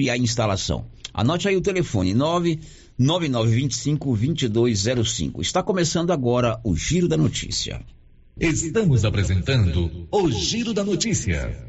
e a instalação. Anote aí o telefone 99925 2205. Está começando agora o Giro da Notícia. Estamos apresentando o Giro da Notícia.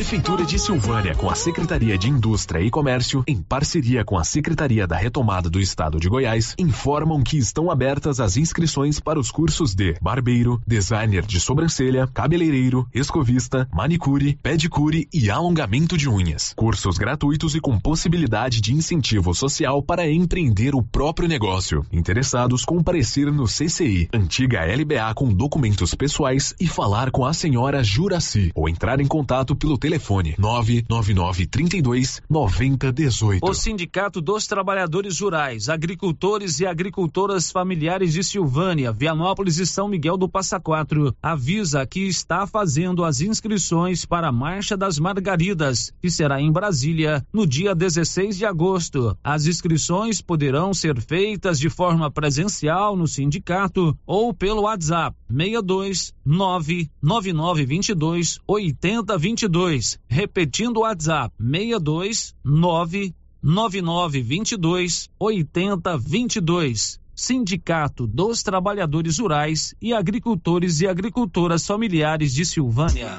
Prefeitura de Silvânia, com a Secretaria de Indústria e Comércio, em parceria com a Secretaria da Retomada do Estado de Goiás, informam que estão abertas as inscrições para os cursos de barbeiro, designer de sobrancelha, cabeleireiro, escovista, manicure, pedicure e alongamento de unhas. Cursos gratuitos e com possibilidade de incentivo social para empreender o próprio negócio. Interessados comparecer no CCI, antiga LBA com documentos pessoais e falar com a senhora Juraci ou entrar em contato pelo telefone telefone 999 32 9018. O Sindicato dos Trabalhadores Rurais, Agricultores e Agricultoras Familiares de Silvânia, Vianópolis e São Miguel do Passa Quatro avisa que está fazendo as inscrições para a Marcha das Margaridas, que será em Brasília no dia 16 de agosto. As inscrições poderão ser feitas de forma presencial no sindicato ou pelo WhatsApp 62 99922 8022 repetindo o WhatsApp 62 99922 8022. Sindicato dos Trabalhadores Rurais e Agricultores e Agricultoras Familiares de Silvânia.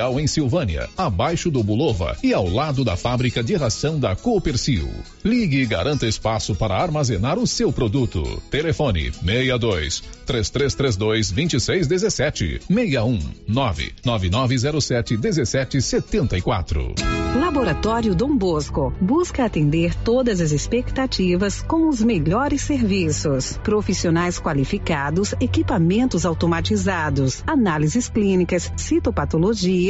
Industrial em Silvânia, abaixo do Bulova e ao lado da fábrica de ração da Coopercil. Ligue e garanta espaço para armazenar o seu produto. Telefone 62 3332 2617 61 99907 1774. Laboratório Dom Bosco busca atender todas as expectativas com os melhores serviços. Profissionais qualificados, equipamentos automatizados, análises clínicas, citopatologia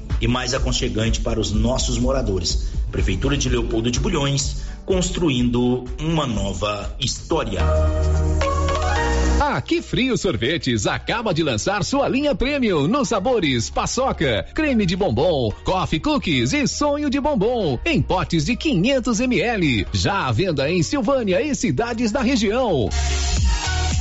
e mais aconchegante para os nossos moradores. Prefeitura de Leopoldo de Bulhões, construindo uma nova história. A Que Frio Sorvetes acaba de lançar sua linha premium nos sabores paçoca, creme de bombom, coffee cookies e sonho de bombom em potes de 500 ml. Já à venda em Silvânia e cidades da região.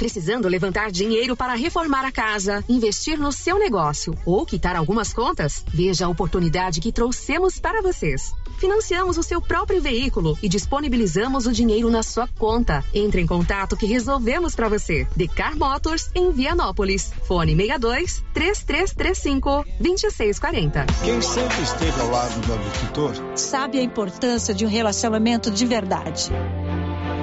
Precisando levantar dinheiro para reformar a casa, investir no seu negócio ou quitar algumas contas? Veja a oportunidade que trouxemos para vocês. Financiamos o seu próprio veículo e disponibilizamos o dinheiro na sua conta. Entre em contato que resolvemos para você. Decar Motors em Vianópolis. Fone 62 3335 2640. Quem sempre esteve ao lado do agricultor sabe a importância de um relacionamento de verdade.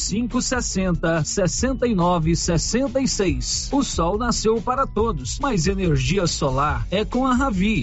cinco sessenta sessenta e nove sessenta e seis. O sol nasceu para todos, mas energia solar é com a Ravi.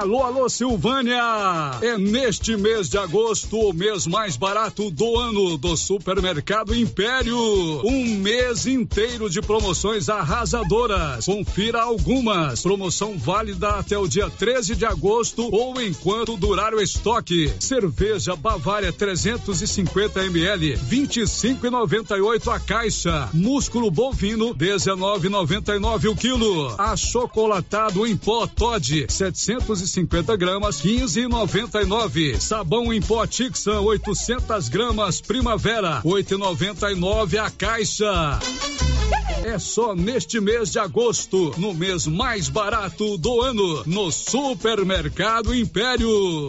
Alô, alô, Silvânia! É neste mês de agosto o mês mais barato do ano do Supermercado Império. Um mês inteiro de promoções arrasadoras. Confira algumas. Promoção válida até o dia 13 de agosto ou enquanto durar o estoque. Cerveja Bavária 350 ml, 25,98 a caixa. Músculo bovino 19,99 o quilo. Achocolatado em pó Todd 750 250 gramas, 15,99. Sabão em pó Tixan, 800 gramas, Primavera, 8,99 a caixa. É só neste mês de agosto, no mês mais barato do ano, no Supermercado Império.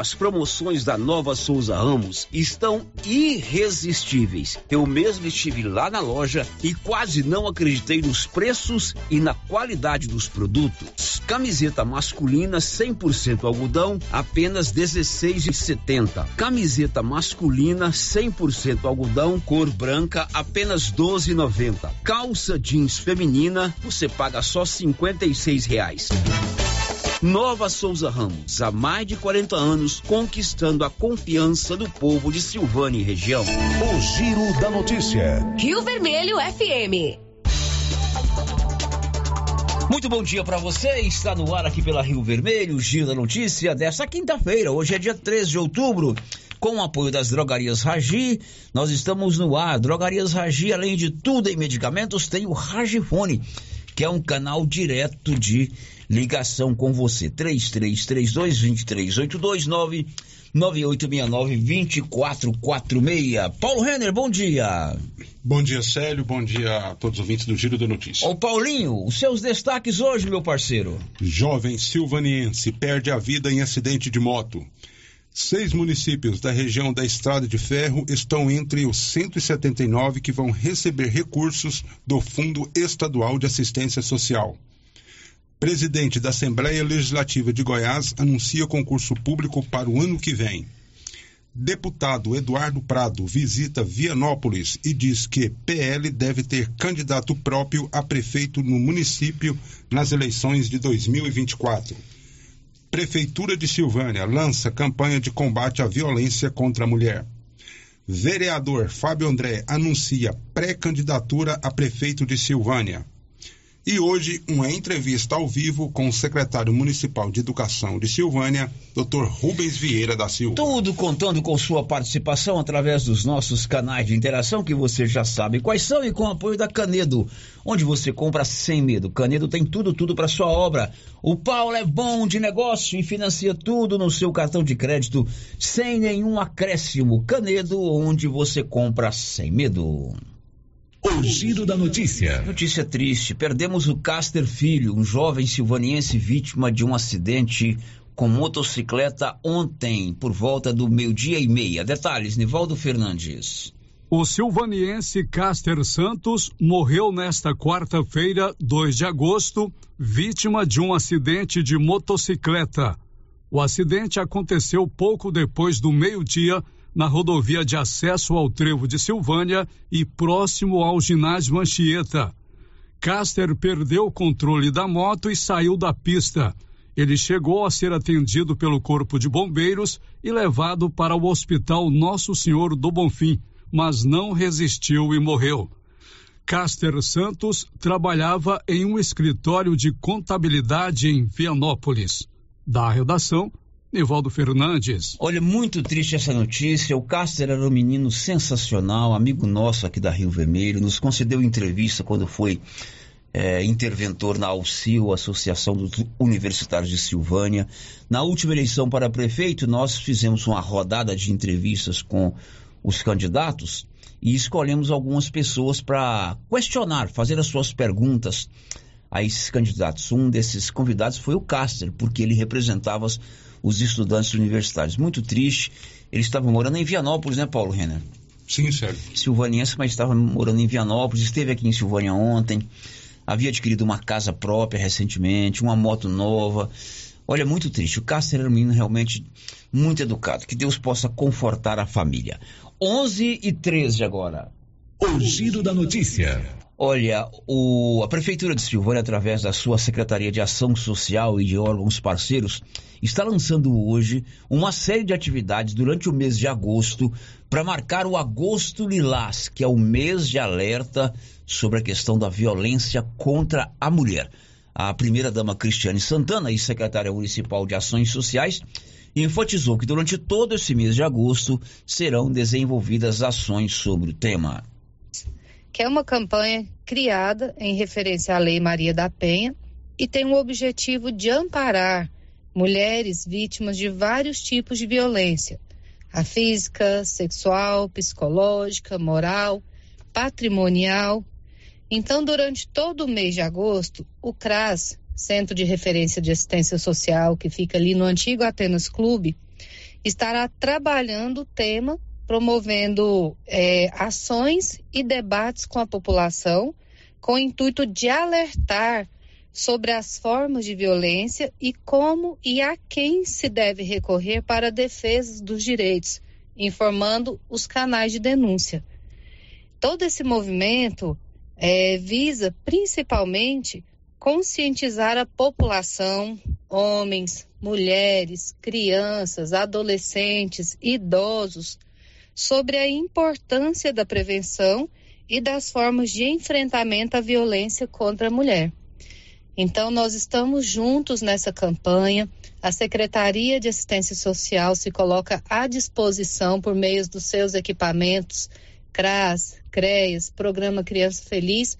As promoções da Nova Souza Ramos estão irresistíveis. Eu mesmo estive lá na loja e quase não acreditei nos preços e na qualidade dos produtos. Camiseta masculina 100% algodão, apenas 16,70. Camiseta masculina 100% algodão, cor branca, apenas 12,90. Calça jeans feminina, você paga só 56 reais. Nova Souza Ramos, há mais de 40 anos, conquistando a confiança do povo de Silvânia e região. O Giro da Notícia. Rio Vermelho FM. Muito bom dia para você. Está no ar aqui pela Rio Vermelho, o Giro da Notícia desta quinta-feira. Hoje é dia 13 de outubro. Com o apoio das drogarias Ragi, nós estamos no ar. Drogarias Ragi, além de tudo em medicamentos, tem o Ragifone, que é um canal direto de ligação com você. 3332-23829 9869-2446. Paulo Renner, bom dia. Bom dia, Célio. Bom dia a todos os ouvintes do Giro da Notícia. Ô, Paulinho, os seus destaques hoje, meu parceiro. Jovem silvaniense perde a vida em acidente de moto. Seis municípios da região da Estrada de Ferro estão entre os 179 que vão receber recursos do Fundo Estadual de Assistência Social. Presidente da Assembleia Legislativa de Goiás anuncia concurso público para o ano que vem. Deputado Eduardo Prado visita Vianópolis e diz que PL deve ter candidato próprio a prefeito no município nas eleições de 2024. Prefeitura de Silvânia lança campanha de combate à violência contra a mulher. Vereador Fábio André anuncia pré-candidatura a prefeito de Silvânia. E hoje, uma entrevista ao vivo com o secretário municipal de Educação de Silvânia, Dr. Rubens Vieira da Silva. Tudo contando com sua participação através dos nossos canais de interação, que você já sabe quais são, e com o apoio da Canedo, onde você compra sem medo. Canedo tem tudo, tudo para sua obra. O Paulo é bom de negócio e financia tudo no seu cartão de crédito, sem nenhum acréscimo. Canedo, onde você compra sem medo. O giro da notícia. Notícia triste. Perdemos o Caster Filho, um jovem silvaniense vítima de um acidente com motocicleta ontem, por volta do meio-dia e meia. Detalhes, Nivaldo Fernandes. O silvaniense Caster Santos morreu nesta quarta-feira, 2 de agosto, vítima de um acidente de motocicleta. O acidente aconteceu pouco depois do meio-dia na rodovia de acesso ao Trevo de Silvânia e próximo ao ginásio Anchieta. Caster perdeu o controle da moto e saiu da pista. Ele chegou a ser atendido pelo Corpo de Bombeiros e levado para o Hospital Nosso Senhor do Bonfim, mas não resistiu e morreu. Caster Santos trabalhava em um escritório de contabilidade em Vianópolis. Da redação, Nivaldo Fernandes. Olha, muito triste essa notícia. O Cáster era um menino sensacional, amigo nosso aqui da Rio Vermelho, nos concedeu entrevista quando foi é, interventor na AUCIL, Associação dos Universitários de Silvânia. Na última eleição para prefeito, nós fizemos uma rodada de entrevistas com os candidatos e escolhemos algumas pessoas para questionar, fazer as suas perguntas a esses candidatos. Um desses convidados foi o Cáster, porque ele representava os estudantes universitários. Muito triste. Ele estava morando em Vianópolis, né, Paulo Renner? Sim, certo. Silvaniense, mas estava morando em Vianópolis, esteve aqui em Silvânia ontem, havia adquirido uma casa própria recentemente, uma moto nova. Olha, muito triste. O Cássio era um menino realmente muito educado. Que Deus possa confortar a família. 11 e 13 agora. O giro da notícia. Olha, o, a Prefeitura de Silvânia, através da sua Secretaria de Ação Social e de órgãos parceiros, está lançando hoje uma série de atividades durante o mês de agosto para marcar o Agosto Lilás, que é o mês de alerta sobre a questão da violência contra a mulher. A primeira-dama Cristiane Santana e secretária municipal de Ações Sociais enfatizou que durante todo esse mês de agosto serão desenvolvidas ações sobre o tema que é uma campanha criada em referência à Lei Maria da Penha e tem o objetivo de amparar mulheres vítimas de vários tipos de violência, a física, sexual, psicológica, moral, patrimonial. Então, durante todo o mês de agosto, o CRAS, Centro de Referência de Assistência Social, que fica ali no antigo Atenas Clube, estará trabalhando o tema, promovendo é, ações e debates com a população, com o intuito de alertar sobre as formas de violência e como e a quem se deve recorrer para a defesa dos direitos, informando os canais de denúncia. Todo esse movimento é, visa principalmente conscientizar a população, homens, mulheres, crianças, adolescentes, idosos, sobre a importância da prevenção e das formas de enfrentamento à violência contra a mulher. Então, nós estamos juntos nessa campanha. A Secretaria de Assistência Social se coloca à disposição por meio dos seus equipamentos, CRAS, CREAS, Programa Criança Feliz,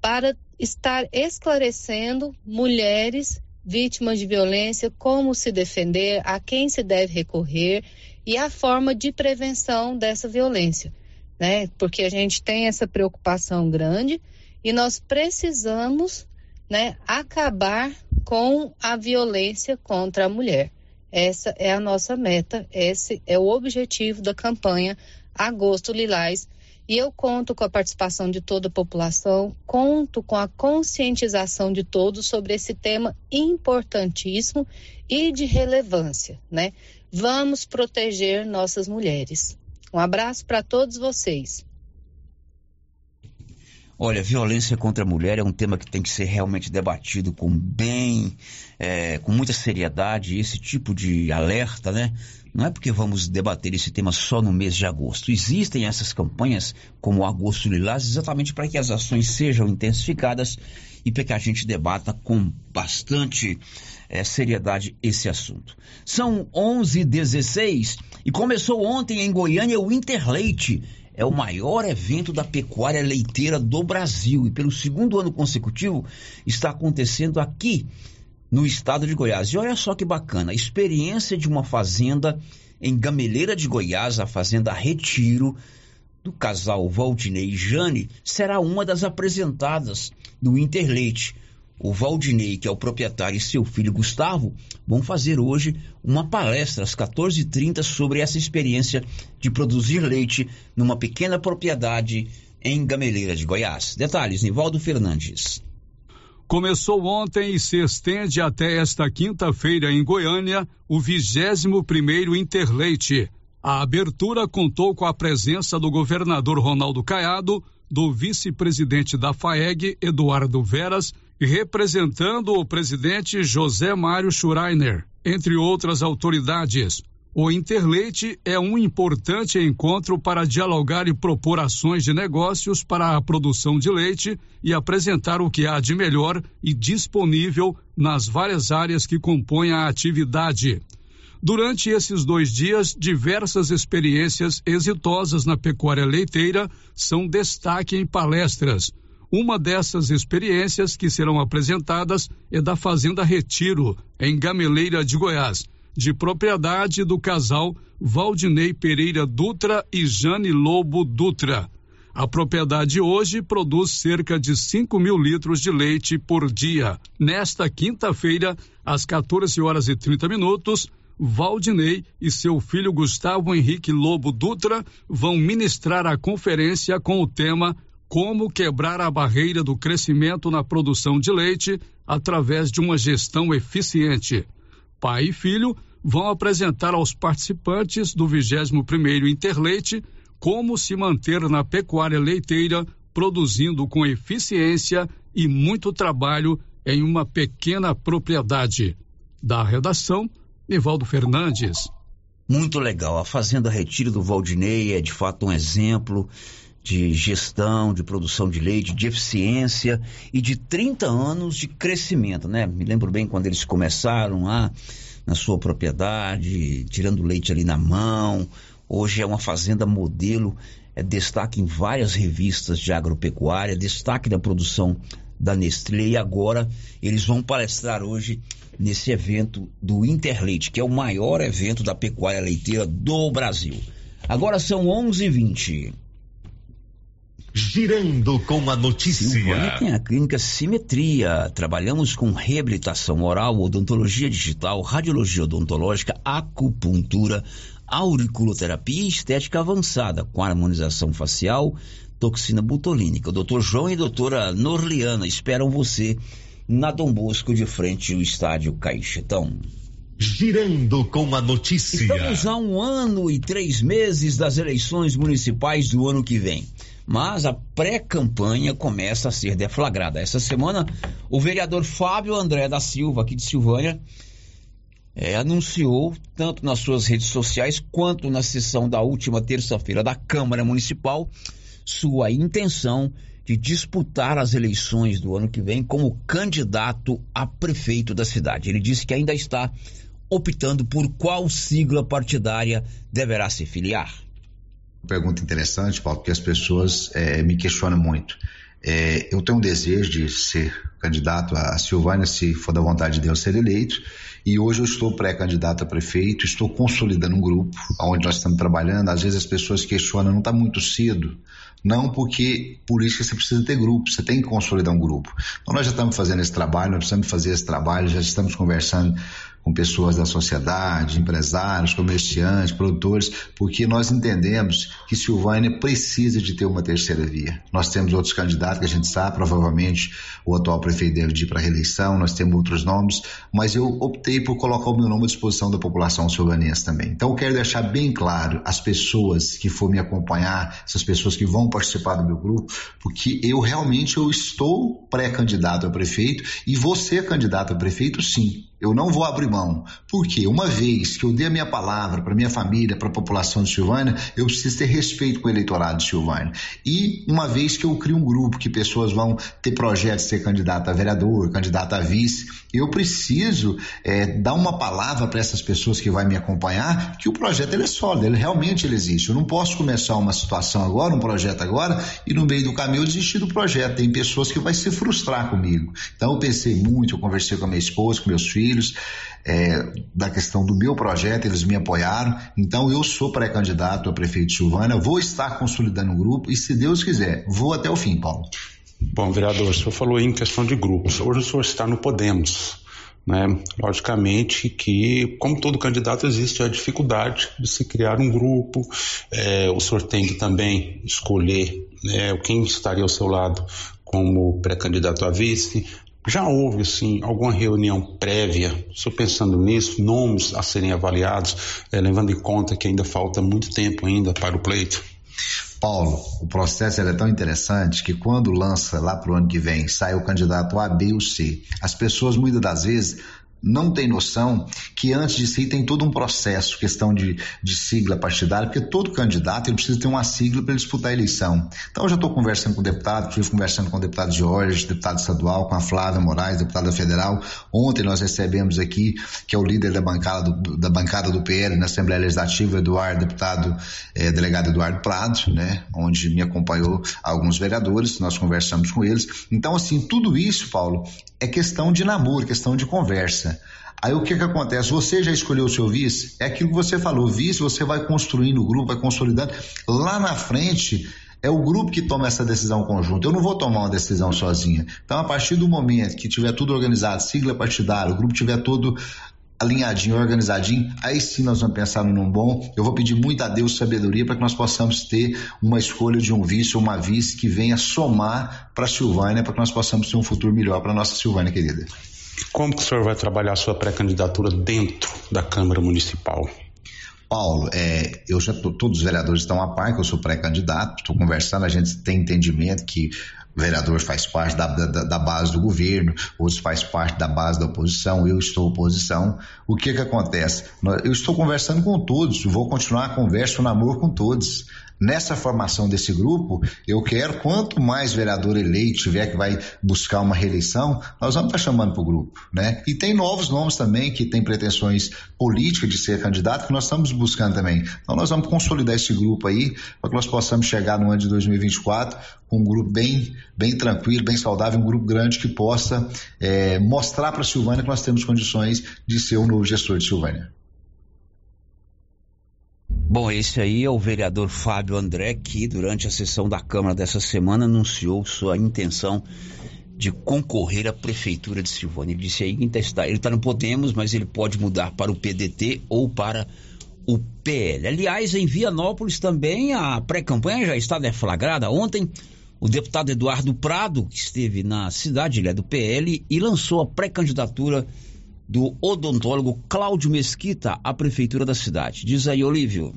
para estar esclarecendo mulheres vítimas de violência como se defender, a quem se deve recorrer e a forma de prevenção dessa violência, né? Porque a gente tem essa preocupação grande e nós precisamos, né, acabar com a violência contra a mulher. Essa é a nossa meta, esse é o objetivo da campanha Agosto Lilás e eu conto com a participação de toda a população, conto com a conscientização de todos sobre esse tema importantíssimo e de relevância, né? Vamos proteger nossas mulheres. Um abraço para todos vocês. Olha, violência contra a mulher é um tema que tem que ser realmente debatido com bem, é, com muita seriedade. Esse tipo de alerta, né? Não é porque vamos debater esse tema só no mês de agosto. Existem essas campanhas, como o Agosto Lilás, exatamente para que as ações sejam intensificadas e para que a gente debata com bastante é, seriedade esse assunto. São 11h16 e começou ontem em Goiânia o Interleite. É o maior evento da pecuária leiteira do Brasil e pelo segundo ano consecutivo está acontecendo aqui no estado de Goiás. E olha só que bacana, a experiência de uma fazenda em Gameleira de Goiás, a fazenda Retiro, do casal Valdinei e Jane, será uma das apresentadas no Interleite. O Valdinei, que é o proprietário, e seu filho Gustavo vão fazer hoje uma palestra às 14h30 sobre essa experiência de produzir leite numa pequena propriedade em Gameleira de Goiás. Detalhes, Nivaldo Fernandes. Começou ontem e se estende até esta quinta-feira em Goiânia o 21 primeiro Interleite. A abertura contou com a presença do governador Ronaldo Caiado, do vice-presidente da FAEG, Eduardo Veras, representando o presidente José Mário Schreiner, entre outras autoridades. O Interleite é um importante encontro para dialogar e propor ações de negócios para a produção de leite e apresentar o que há de melhor e disponível nas várias áreas que compõem a atividade. Durante esses dois dias, diversas experiências exitosas na pecuária leiteira são destaque em palestras. Uma dessas experiências que serão apresentadas é da Fazenda Retiro, em Gameleira de Goiás de propriedade do casal Valdinei Pereira Dutra e Jane Lobo Dutra. A propriedade hoje produz cerca de 5 mil litros de leite por dia. Nesta quinta-feira, às 14 horas e 30 minutos, Valdinei e seu filho Gustavo Henrique Lobo Dutra vão ministrar a conferência com o tema Como quebrar a barreira do crescimento na produção de leite através de uma gestão eficiente pai e filho vão apresentar aos participantes do 21º Interleite como se manter na pecuária leiteira, produzindo com eficiência e muito trabalho em uma pequena propriedade. Da redação, Nivaldo Fernandes. Muito legal. A Fazenda Retiro do Valdinei é de fato um exemplo de gestão, de produção de leite, de eficiência e de 30 anos de crescimento, né? Me lembro bem quando eles começaram lá na sua propriedade, tirando leite ali na mão. Hoje é uma fazenda modelo, é destaque em várias revistas de agropecuária, destaque da produção da Nestlé e agora eles vão palestrar hoje nesse evento do Interleite, que é o maior evento da pecuária leiteira do Brasil. Agora são 11h20. Girando com a notícia. Silvânia tem a clínica Simetria. Trabalhamos com reabilitação oral, odontologia digital, radiologia odontológica, acupuntura, auriculoterapia e estética avançada, com harmonização facial, toxina butolínica. O doutor João e a doutora Norliana esperam você na Dom Bosco, de frente ao estádio Caixetão. Girando com a notícia. Estamos a um ano e três meses das eleições municipais do ano que vem mas a pré-campanha começa a ser deflagrada. Essa semana, o vereador Fábio André da Silva, aqui de Silvânia, é, anunciou, tanto nas suas redes sociais quanto na sessão da última terça-feira da Câmara Municipal, sua intenção de disputar as eleições do ano que vem como candidato a prefeito da cidade. Ele disse que ainda está optando por qual sigla partidária deverá se filiar pergunta interessante, Paulo, porque as pessoas é, me questionam muito. É, eu tenho um desejo de ser candidato a Silvânia, se for da vontade de Deus, ser eleito. E hoje eu estou pré-candidato a prefeito, estou consolidando um grupo onde nós estamos trabalhando. Às vezes as pessoas questionam, não está muito cedo. Não, porque política você precisa ter grupo, você tem que consolidar um grupo. Então nós já estamos fazendo esse trabalho, nós precisamos fazer esse trabalho, já estamos conversando com pessoas da sociedade, empresários, comerciantes, produtores, porque nós entendemos que Silvânia precisa de ter uma terceira via. Nós temos outros candidatos que a gente sabe, provavelmente o atual prefeito deve ir para a reeleição, nós temos outros nomes, mas eu optei por colocar o meu nome à disposição da população silvanense também. Então eu quero deixar bem claro as pessoas que for me acompanhar, essas pessoas que vão participar do meu grupo, porque eu realmente eu estou pré-candidato a prefeito e ser candidato a prefeito sim. Eu não vou abrir mão. Porque uma vez que eu dei a minha palavra para minha família, para a população de Silvânia, eu preciso ter respeito com o eleitorado de Silvânia. E uma vez que eu crio um grupo que pessoas vão ter projetos de ser candidato a vereador, candidato a vice, eu preciso é, dar uma palavra para essas pessoas que vão me acompanhar que o projeto ele é sólido, ele realmente ele existe. Eu não posso começar uma situação agora, um projeto agora, e no meio do caminho eu desistir do projeto. Tem pessoas que vão se frustrar comigo. Então eu pensei muito, eu conversei com a minha esposa, com meus filhos, filhos, é, da questão do meu projeto, eles me apoiaram. Então eu sou pré-candidato a prefeito de Silvânia, vou estar consolidando um grupo e, se Deus quiser, vou até o fim, Paulo. Bom, vereador, o senhor falou em questão de grupos. Hoje o senhor está no Podemos. Né? Logicamente que, como todo candidato, existe a dificuldade de se criar um grupo. É, o senhor tem que também escolher né, quem estaria ao seu lado como pré-candidato a vice, já houve, sim, alguma reunião prévia, estou pensando nisso, nomes a serem avaliados, é, levando em conta que ainda falta muito tempo ainda para o pleito? Paulo, o processo é tão interessante que quando lança lá para o ano que vem, sai o candidato A, B ou C, as pessoas muitas das vezes não tem noção que antes de si tem todo um processo, questão de, de sigla partidária, porque todo candidato ele precisa ter uma sigla para disputar a eleição. Então eu já estou conversando com o deputado, estive conversando com o deputado Jorge, deputado estadual, com a Flávia Moraes, deputada federal. Ontem nós recebemos aqui, que é o líder da bancada do, da bancada do PL na Assembleia Legislativa, Eduardo, deputado, eh, delegado Eduardo Prado, né, onde me acompanhou alguns vereadores, nós conversamos com eles. Então, assim, tudo isso, Paulo, é questão de namoro, questão de conversa. Aí o que que acontece? Você já escolheu o seu vice? É aquilo que você falou, vice, você vai construindo o grupo, vai consolidando. Lá na frente, é o grupo que toma essa decisão conjunta. Eu não vou tomar uma decisão sozinha. Então, a partir do momento que tiver tudo organizado, sigla partidária, o grupo tiver todo alinhadinho, organizadinho, aí sim nós vamos pensar num bom. Eu vou pedir muito a Deus sabedoria para que nós possamos ter uma escolha de um vice ou uma vice que venha somar para a Silvânia, para que nós possamos ter um futuro melhor para a nossa Silvânia querida. Como que o senhor vai trabalhar a sua pré-candidatura dentro da Câmara Municipal? Paulo, é, eu já tô, todos os vereadores estão a par que eu sou pré-candidato, estou conversando, a gente tem entendimento que o vereador faz parte da, da, da, base do governo, outros faz parte da base da oposição, eu estou oposição. O que que acontece? Eu estou conversando com todos, vou continuar a conversa, o namoro com todos nessa formação desse grupo, eu quero, quanto mais vereador eleito tiver que vai buscar uma reeleição, nós vamos estar chamando para o grupo, né? E tem novos nomes também que têm pretensões políticas de ser candidato, que nós estamos buscando também. Então nós vamos consolidar esse grupo aí, para que nós possamos chegar no ano de 2024 com um grupo bem, bem tranquilo, bem saudável, um grupo grande que possa é, mostrar para a Silvânia que nós temos condições de ser o novo gestor de Silvânia. Bom, esse aí é o vereador Fábio André, que durante a sessão da Câmara dessa semana anunciou sua intenção de concorrer à Prefeitura de Silvânia. Ele disse aí que está, ele está no Podemos, mas ele pode mudar para o PDT ou para o PL. Aliás, em Vianópolis também a pré-campanha já está deflagrada. Ontem, o deputado Eduardo Prado, que esteve na cidade, ele é do PL, e lançou a pré-candidatura do odontólogo Cláudio Mesquita à prefeitura da cidade. Diz aí, Olívio.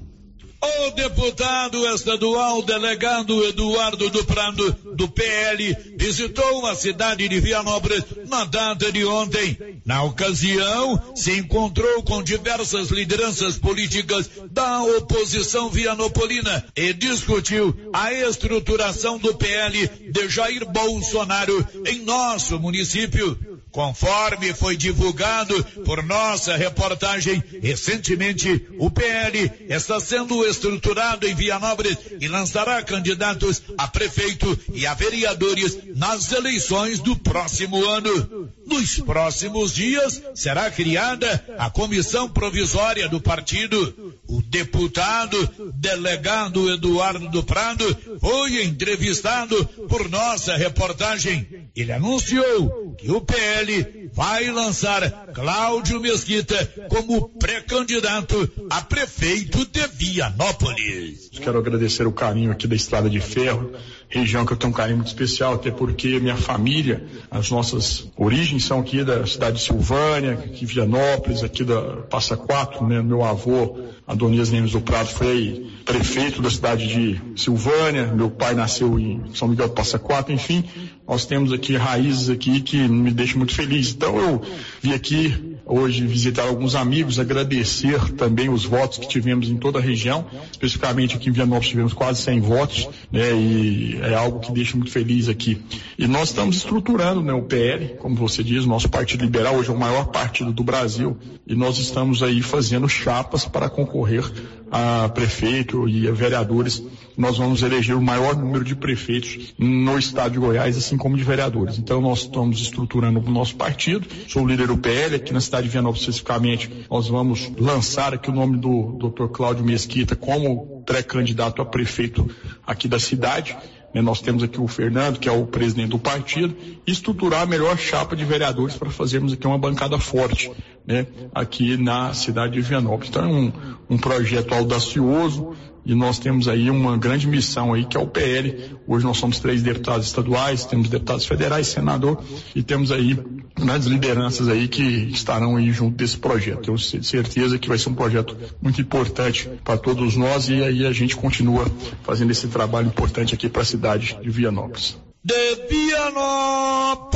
O deputado estadual delegado Eduardo do Prado, do PL, visitou a cidade de Vianópolis na data de ontem. Na ocasião, se encontrou com diversas lideranças políticas da oposição vianopolina e discutiu a estruturação do PL de Jair Bolsonaro em nosso município. Conforme foi divulgado por nossa reportagem, recentemente o PL está sendo estruturado em Vianópolis e lançará candidatos a prefeito e a vereadores nas eleições do próximo ano. Nos próximos dias será criada a comissão provisória do partido. O deputado delegado Eduardo do Prado foi entrevistado por nossa reportagem. Ele anunciou que o PL vai lançar Cláudio Mesquita como pré-candidato a prefeito de Vianópolis. Quero agradecer o carinho aqui da Estrada de Ferro, região que eu tenho um carinho muito especial, até porque minha família, as nossas origens são aqui da cidade de Silvânia, aqui Vianópolis, aqui da Passa Quatro, né? Meu avô, Adonias Nemes do Prado, foi prefeito da cidade de Silvânia, meu pai nasceu em São Miguel do Passa Quatro, enfim, nós temos aqui raízes aqui que me deixam muito feliz. Então eu vim aqui hoje visitar alguns amigos, agradecer também os votos que tivemos em toda a região, especificamente aqui em Vianópolis tivemos quase 100 votos, né, e é algo que deixa muito feliz aqui. E nós estamos estruturando, né, o PL, como você diz, nosso Partido Liberal hoje é o maior partido do Brasil, e nós estamos aí fazendo chapas para concorrer a prefeito e a vereadores. Nós vamos eleger o maior número de prefeitos no estado de Goiás, assim como de vereadores. Então nós estamos estruturando o nosso partido. Sou o líder do PL aqui na cidade de Vianópolis especificamente. Nós vamos lançar aqui o nome do Dr. Cláudio Mesquita como pré-candidato a prefeito aqui da cidade. Né, nós temos aqui o Fernando, que é o presidente do partido, estruturar a melhor chapa de vereadores para fazermos aqui uma bancada forte, né, aqui na cidade de Vianópolis. Então é um, um projeto audacioso, e nós temos aí uma grande missão aí que é o PL. Hoje nós somos três deputados estaduais, temos deputados federais, senador e temos aí grandes lideranças aí que estarão aí junto desse projeto. Tenho certeza que vai ser um projeto muito importante para todos nós e aí a gente continua fazendo esse trabalho importante aqui para a cidade de Vianópolis. De Vianópolis,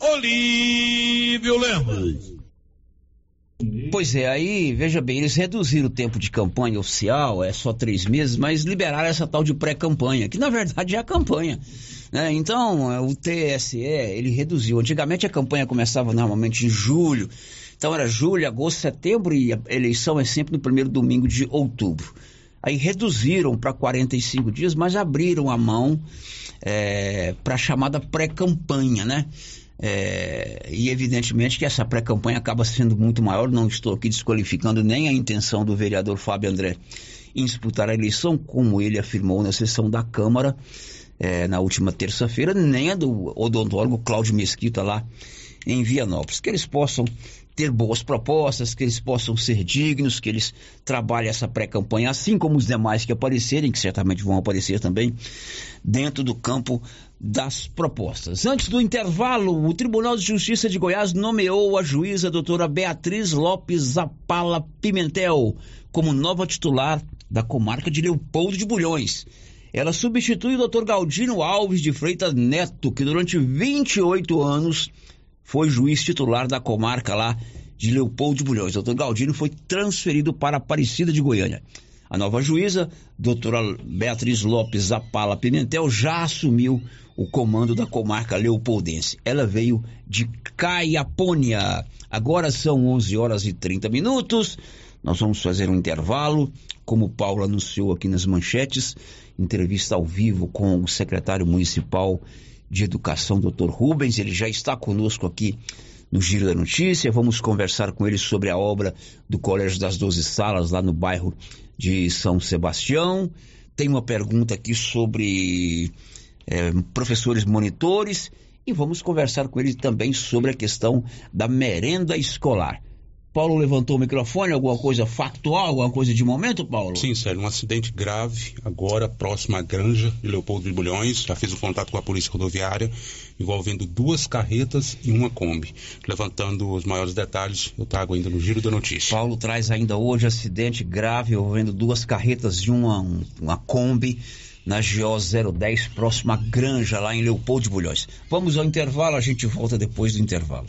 Olívio Lemos. Pois é, aí, veja bem, eles reduziram o tempo de campanha oficial, é só três meses, mas liberaram essa tal de pré-campanha, que na verdade é a campanha. Né? Então, é, o TSE, ele reduziu. Antigamente a campanha começava normalmente em julho, então era julho, agosto, setembro e a eleição é sempre no primeiro domingo de outubro. Aí reduziram para 45 dias, mas abriram a mão é, para a chamada pré-campanha, né? É, e evidentemente que essa pré-campanha acaba sendo muito maior. Não estou aqui desqualificando nem a intenção do vereador Fábio André em disputar a eleição, como ele afirmou na sessão da Câmara é, na última terça-feira, nem a do odontólogo Cláudio Mesquita lá em Vianópolis. Que eles possam ter boas propostas, que eles possam ser dignos, que eles trabalhem essa pré-campanha, assim como os demais que aparecerem, que certamente vão aparecer também, dentro do campo das propostas. Antes do intervalo, o Tribunal de Justiça de Goiás nomeou a juíza doutora Beatriz Lopes Zapala Pimentel como nova titular da comarca de Leopoldo de Bulhões. Ela substitui o doutor Galdino Alves de Freitas Neto, que durante 28 anos foi juiz titular da comarca lá de Leopoldo de Bulhões. O doutor Galdino foi transferido para Aparecida de Goiânia. A nova juíza, doutora Beatriz Lopes Zapala Pimentel, já assumiu o comando da comarca leopoldense. Ela veio de Caiapônia. Agora são 11 horas e 30 minutos. Nós vamos fazer um intervalo, como Paulo anunciou aqui nas manchetes, entrevista ao vivo com o secretário municipal de Educação, Dr. Rubens. Ele já está conosco aqui no Giro da Notícia. Vamos conversar com ele sobre a obra do Colégio das Doze Salas, lá no bairro de São Sebastião. Tem uma pergunta aqui sobre é, professores monitores e vamos conversar com ele também sobre a questão da merenda escolar. Paulo levantou o microfone, alguma coisa factual, alguma coisa de momento, Paulo? Sim, Sérgio, um acidente grave agora próximo à Granja de Leopoldo de Bulhões. Já fiz o contato com a Polícia Rodoviária, envolvendo duas carretas e uma Kombi. Levantando os maiores detalhes, eu trago ainda no Giro da Notícia. Paulo traz ainda hoje acidente grave envolvendo duas carretas e uma, uma Kombi na GO 010, próximo à Granja, lá em Leopoldo de Bulhões. Vamos ao intervalo, a gente volta depois do intervalo.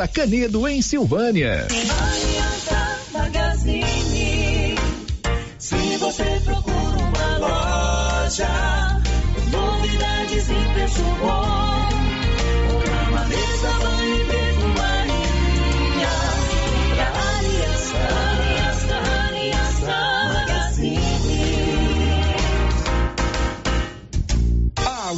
da Canedo, em Silvânia. Se você procura uma loja, novidades e preço bom,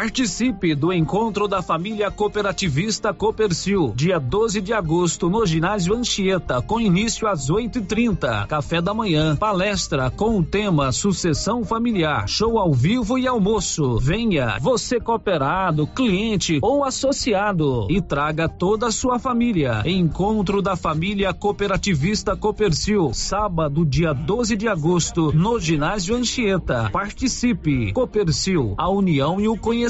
Participe do encontro da família cooperativista Copercil, dia 12 de agosto, no ginásio Anchieta, com início às 8h30. Café da manhã, palestra com o tema Sucessão Familiar, show ao vivo e almoço. Venha, você cooperado, cliente ou associado, e traga toda a sua família. Encontro da família cooperativista Copercil, sábado, dia 12 de agosto, no ginásio Anchieta. Participe. Copercil, a união e o conhecimento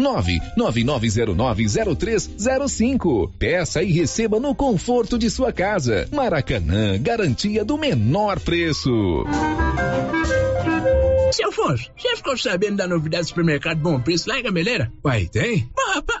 999090305. Peça e receba no conforto de sua casa. Maracanã, garantia do menor preço. Seu Afonso, você ficou sabendo da novidade do supermercado Bom Preço lá em Gameleira? Uai, tem? Rapaz,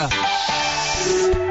Yeah.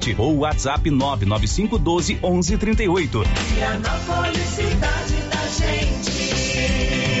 ou WhatsApp 99512 1138. Vianópolis, cidade da gente.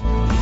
Alex.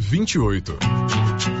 28.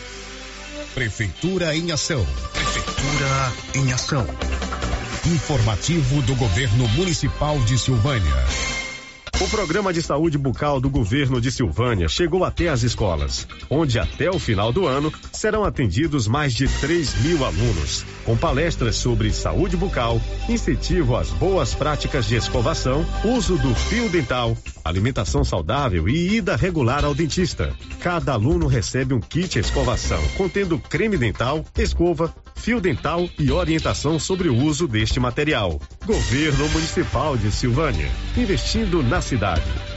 Prefeitura em Ação. Prefeitura em Ação. Informativo do Governo Municipal de Silvânia. O programa de saúde bucal do governo de Silvânia chegou até as escolas, onde até o final do ano serão atendidos mais de 3 mil alunos, com palestras sobre saúde bucal, incentivo às boas práticas de escovação, uso do fio dental, alimentação saudável e ida regular ao dentista. Cada aluno recebe um kit escovação contendo creme dental, escova, fio dental e orientação sobre o uso deste material. Governo Municipal de Silvânia, investindo na cidade,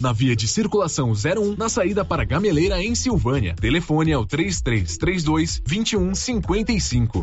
na via de circulação 01 na saída para Gameleira em Silvânia. Telefone é o 3332 2155.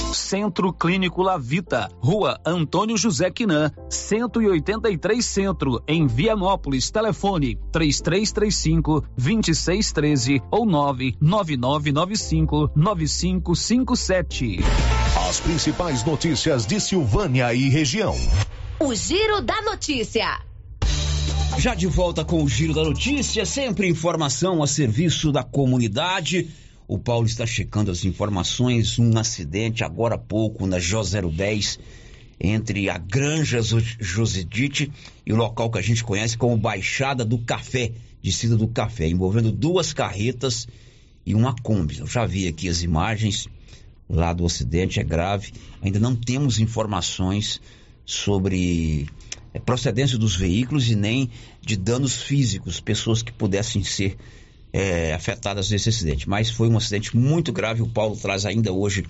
Centro Clínico Lavita, Rua Antônio José Quinan, 183 Centro, em Vianópolis. Telefone 3335 2613 ou 99995 9557. As principais notícias de Silvânia e região. O Giro da Notícia. Já de volta com o Giro da Notícia, sempre informação a serviço da comunidade. O Paulo está checando as informações. Um acidente agora há pouco na J010 entre a Granja Josidite e o local que a gente conhece como Baixada do Café, descida do Café, envolvendo duas carretas e uma Kombi. Eu já vi aqui as imagens lá do acidente, é grave. Ainda não temos informações sobre é, procedência dos veículos e nem de danos físicos, pessoas que pudessem ser é, afetadas nesse acidente. Mas foi um acidente muito grave. O Paulo traz ainda hoje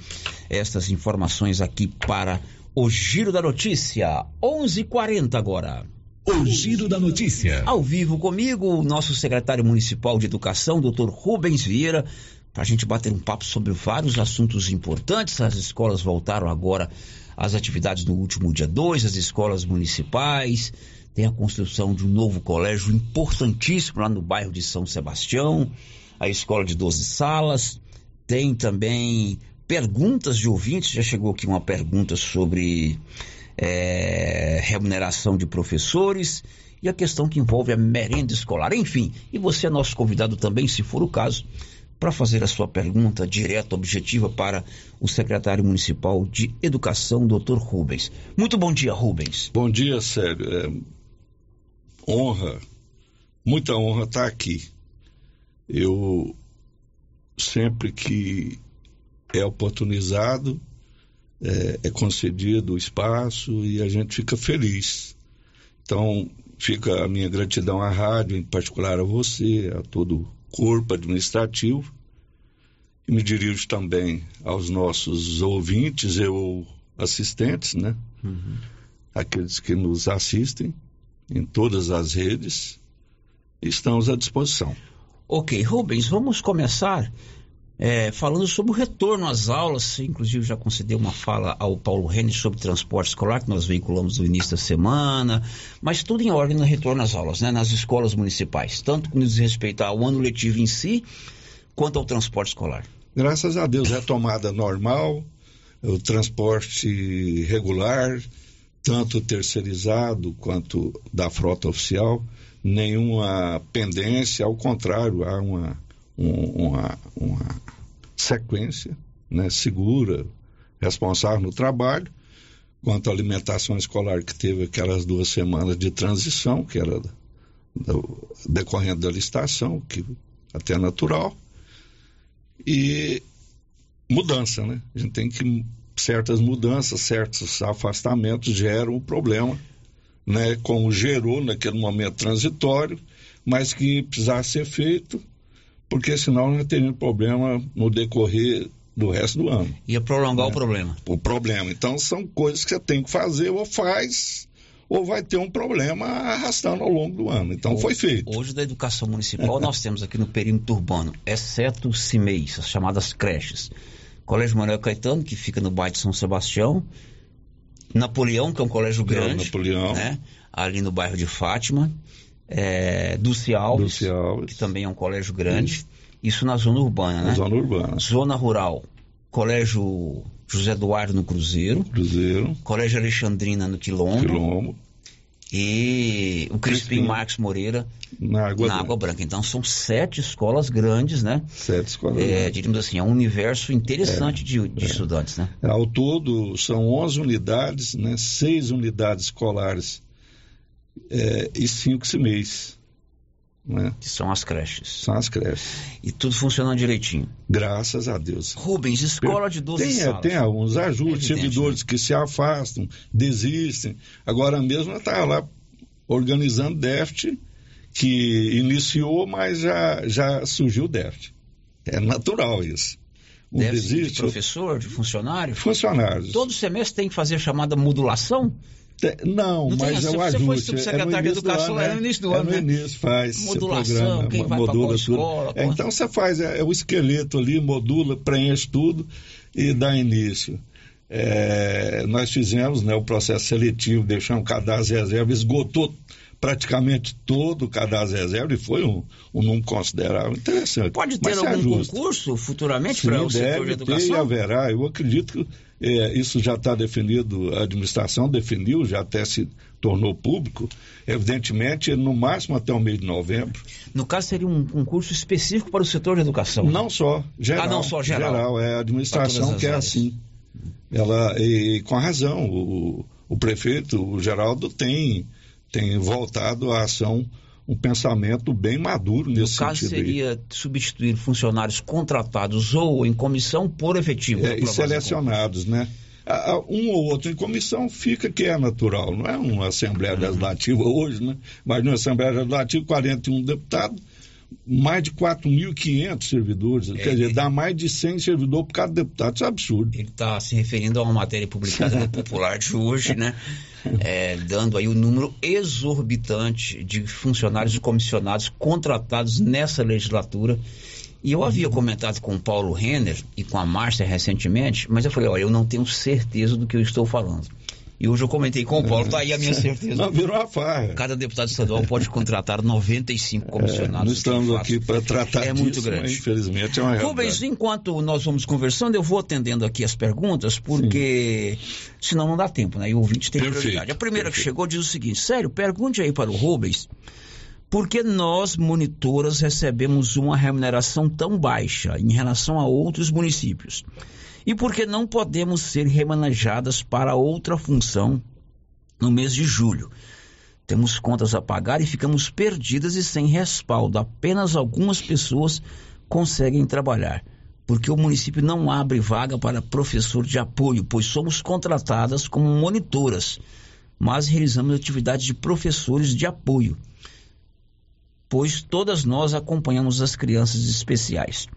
estas informações aqui para o Giro da Notícia. 11:40 agora. O Giro da Notícia. Ao vivo comigo, o nosso secretário municipal de educação, doutor Rubens Vieira, para a gente bater um papo sobre vários assuntos importantes. As escolas voltaram agora às atividades no último dia 2, as escolas municipais. Tem a construção de um novo colégio importantíssimo lá no bairro de São Sebastião, a escola de 12 salas. Tem também perguntas de ouvintes. Já chegou aqui uma pergunta sobre é, remuneração de professores e a questão que envolve a merenda escolar. Enfim, e você é nosso convidado também, se for o caso, para fazer a sua pergunta direta, objetiva para o secretário municipal de Educação, doutor Rubens. Muito bom dia, Rubens. Bom dia, Sérgio. É, honra, muita honra estar aqui. Eu sempre que é oportunizado, é, é concedido o espaço e a gente fica feliz. Então, fica a minha gratidão à rádio, em particular a você, a todo o corpo administrativo. E me dirijo também aos nossos ouvintes ou assistentes, né? Uhum. Aqueles que nos assistem em todas as redes. Estamos à disposição. Ok, Rubens, vamos começar é, falando sobre o retorno às aulas. Inclusive, já concedeu uma fala ao Paulo Rennes sobre transporte escolar, que nós veiculamos no início da semana. Mas tudo em ordem no retorno às aulas, né, nas escolas municipais, tanto com diz respeito ao ano letivo em si, quanto ao transporte escolar. Graças a Deus, retomada normal, o transporte regular, tanto terceirizado quanto da frota oficial, nenhuma pendência, ao contrário, há uma, uma, uma sequência né, segura, responsável no trabalho. Quanto à alimentação escolar, que teve aquelas duas semanas de transição, que era do, decorrendo da licitação, que até é natural, e mudança, né? A gente tem que certas mudanças, certos afastamentos geram um problema, né, como gerou naquele momento transitório, mas que precisava ser feito, porque senão nós teríamos problema no decorrer do resto do ano. Ia prolongar né? o problema. O problema. Então são coisas que você tem que fazer ou faz ou vai ter um problema arrastando ao longo do ano. Então foi feito. Hoje da educação municipal nós temos aqui no perímetro urbano, exceto o CIMEIs, as chamadas creches, Colégio Manuel Caetano, que fica no bairro de São Sebastião. Napoleão, que é um colégio grande. Napoleão. Né? Ali no bairro de Fátima. É, Dulce, Alves, Dulce Alves, que também é um colégio grande. Isso, Isso na zona urbana, né? Zona urbana. Zona rural. Colégio José Eduardo no Cruzeiro. Cruzeiro. Colégio Alexandrina no Quilombo. Quilombo e o Crispim, Crispim Marques Moreira na Água, na Água Branca. Então são sete escolas grandes, né? Sete escolas é. Diríamos assim, é um universo interessante é, de, de é. estudantes, né? Ao todo são 11 unidades, né? Seis unidades escolares é, e cinco CIMEIs. Né? Que são as creches. São as creches. E tudo funcionando direitinho. Graças a Deus. Rubens, escola de 12 tem, salas. Tem alguns ajustes, é servidores né? que se afastam, desistem. Agora mesmo está lá organizando déficit que iniciou, mas já, já surgiu o déficit. É natural isso. Um Déficit de desiste, professor, de funcionário? Funcionários. Todo semestre tem que fazer a chamada modulação? Não, Não mas é o você ajuste. foi subsecretário é no de Educação, ano, é no né? início do é ano, no né? início, faz Modulação, programa, modula tudo. escola, É, então você faz é, é o esqueleto ali, modula, preenche tudo e dá início. É, nós fizemos né, o processo seletivo, deixamos o cadastro reserva, esgotou praticamente todo o cadastro reserva e foi um, um número considerável. Interessante. Pode ter algum ajusta. concurso futuramente Sim, para o setor de deve ter e educação? haverá. Eu acredito que é, isso já está definido, a administração definiu, já até se tornou público. Evidentemente, no máximo até o mês de novembro. No caso, seria um concurso específico para o setor de educação? Não só, geral. Ah, não só geral. é a administração que é áreas. assim. Ela, e, com razão, o, o prefeito, o Geraldo, tem, tem voltado à ação um pensamento bem maduro nesse No caso, sentido. aí. seria substituir funcionários contratados ou em comissão por efetivo. É, e selecionados, né? Um ou outro em comissão fica que é natural, não é uma Assembleia Legislativa hoje, né? Mas na Assembleia Legislativa, 41 deputados, mais de 4.500 servidores, quer dizer, dá mais de 100 servidores por cada deputado, isso é absurdo. Ele está se referindo a uma matéria publicada no Popular de hoje, né? É, dando aí o número exorbitante de funcionários e comissionados contratados nessa legislatura. E eu havia comentado com o Paulo Renner e com a Márcia recentemente, mas eu falei, olha, eu não tenho certeza do que eu estou falando. E hoje eu comentei com o Paulo, tá aí a minha certeza. Não, virou uma farra. Cada deputado estadual pode contratar 95 comissionados. É, nós estamos aqui para tratar é disso, muito grande. infelizmente é uma realidade. Rubens, enquanto nós vamos conversando, eu vou atendendo aqui as perguntas, porque senão não dá tempo, né? E o ouvinte tem Perfeito, prioridade. A primeira que chegou diz o seguinte: sério, pergunte aí para o Rubens, por que nós, monitoras, recebemos uma remuneração tão baixa em relação a outros municípios? E por que não podemos ser remanejadas para outra função no mês de julho? Temos contas a pagar e ficamos perdidas e sem respaldo. Apenas algumas pessoas conseguem trabalhar, porque o município não abre vaga para professor de apoio, pois somos contratadas como monitoras, mas realizamos atividades de professores de apoio, pois todas nós acompanhamos as crianças especiais.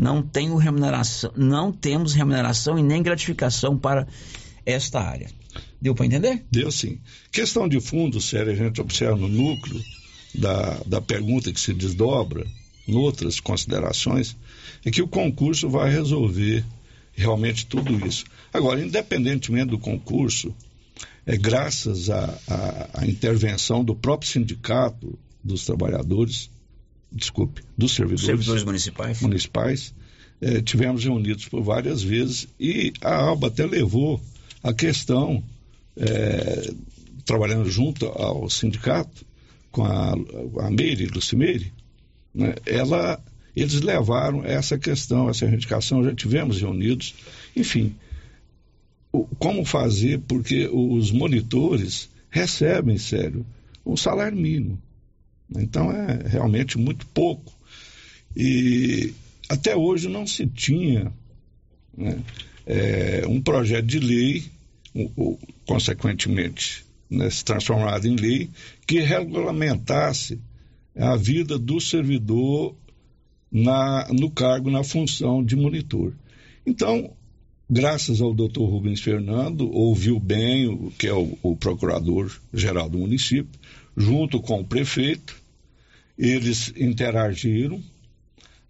Não tenho remuneração, não temos remuneração e nem gratificação para esta área. Deu para entender? Deu sim. Questão de fundo, sério, a gente observa no núcleo da, da pergunta que se desdobra, em outras considerações, é que o concurso vai resolver realmente tudo isso. Agora, independentemente do concurso, é graças à intervenção do próprio sindicato dos trabalhadores, desculpe, dos servidores, Servidores municipais. municipais, eh, tivemos reunidos por várias vezes e a ALBA até levou a questão, eh, trabalhando junto ao sindicato, com a, a Meire, Lucimeire, né, ela, eles levaram essa questão, essa reivindicação, já tivemos reunidos, enfim, o- como fazer, porque os monitores recebem, sério, um salário mínimo. Então é realmente muito pouco. E até hoje não se tinha né, é, um projeto de lei, o- o- consequentemente né, se transformado em lei, que regulamentasse a vida do servidor na, no cargo, na função de monitor. Então, graças ao doutor Rubens Fernando, ouviu bem o que é o, o procurador-geral do município, junto com o prefeito, eles interagiram,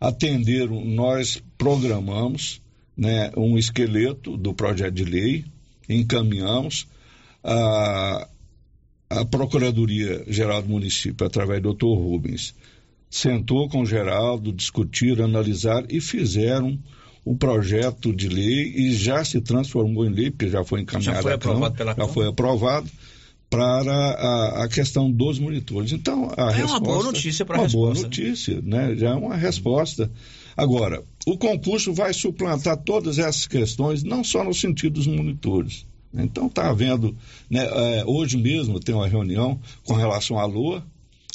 atenderam, nós programamos né, um esqueleto do projeto de lei, encaminhamos a, a Procuradoria-Geral do Município, através do doutor Rubens, sentou com o Geraldo, discutiram, analisaram e fizeram o projeto de lei e já se transformou em lei, porque já foi encaminhado Já foi aprovado pela já foi aprovado para a, a questão dos monitores. Então, a É uma resposta, boa notícia para a uma boa resposta. notícia, né? Já é uma resposta. Agora, o concurso vai suplantar todas essas questões, não só no sentido dos monitores. Então, está havendo, né, é, hoje mesmo tem uma reunião com relação à LOA,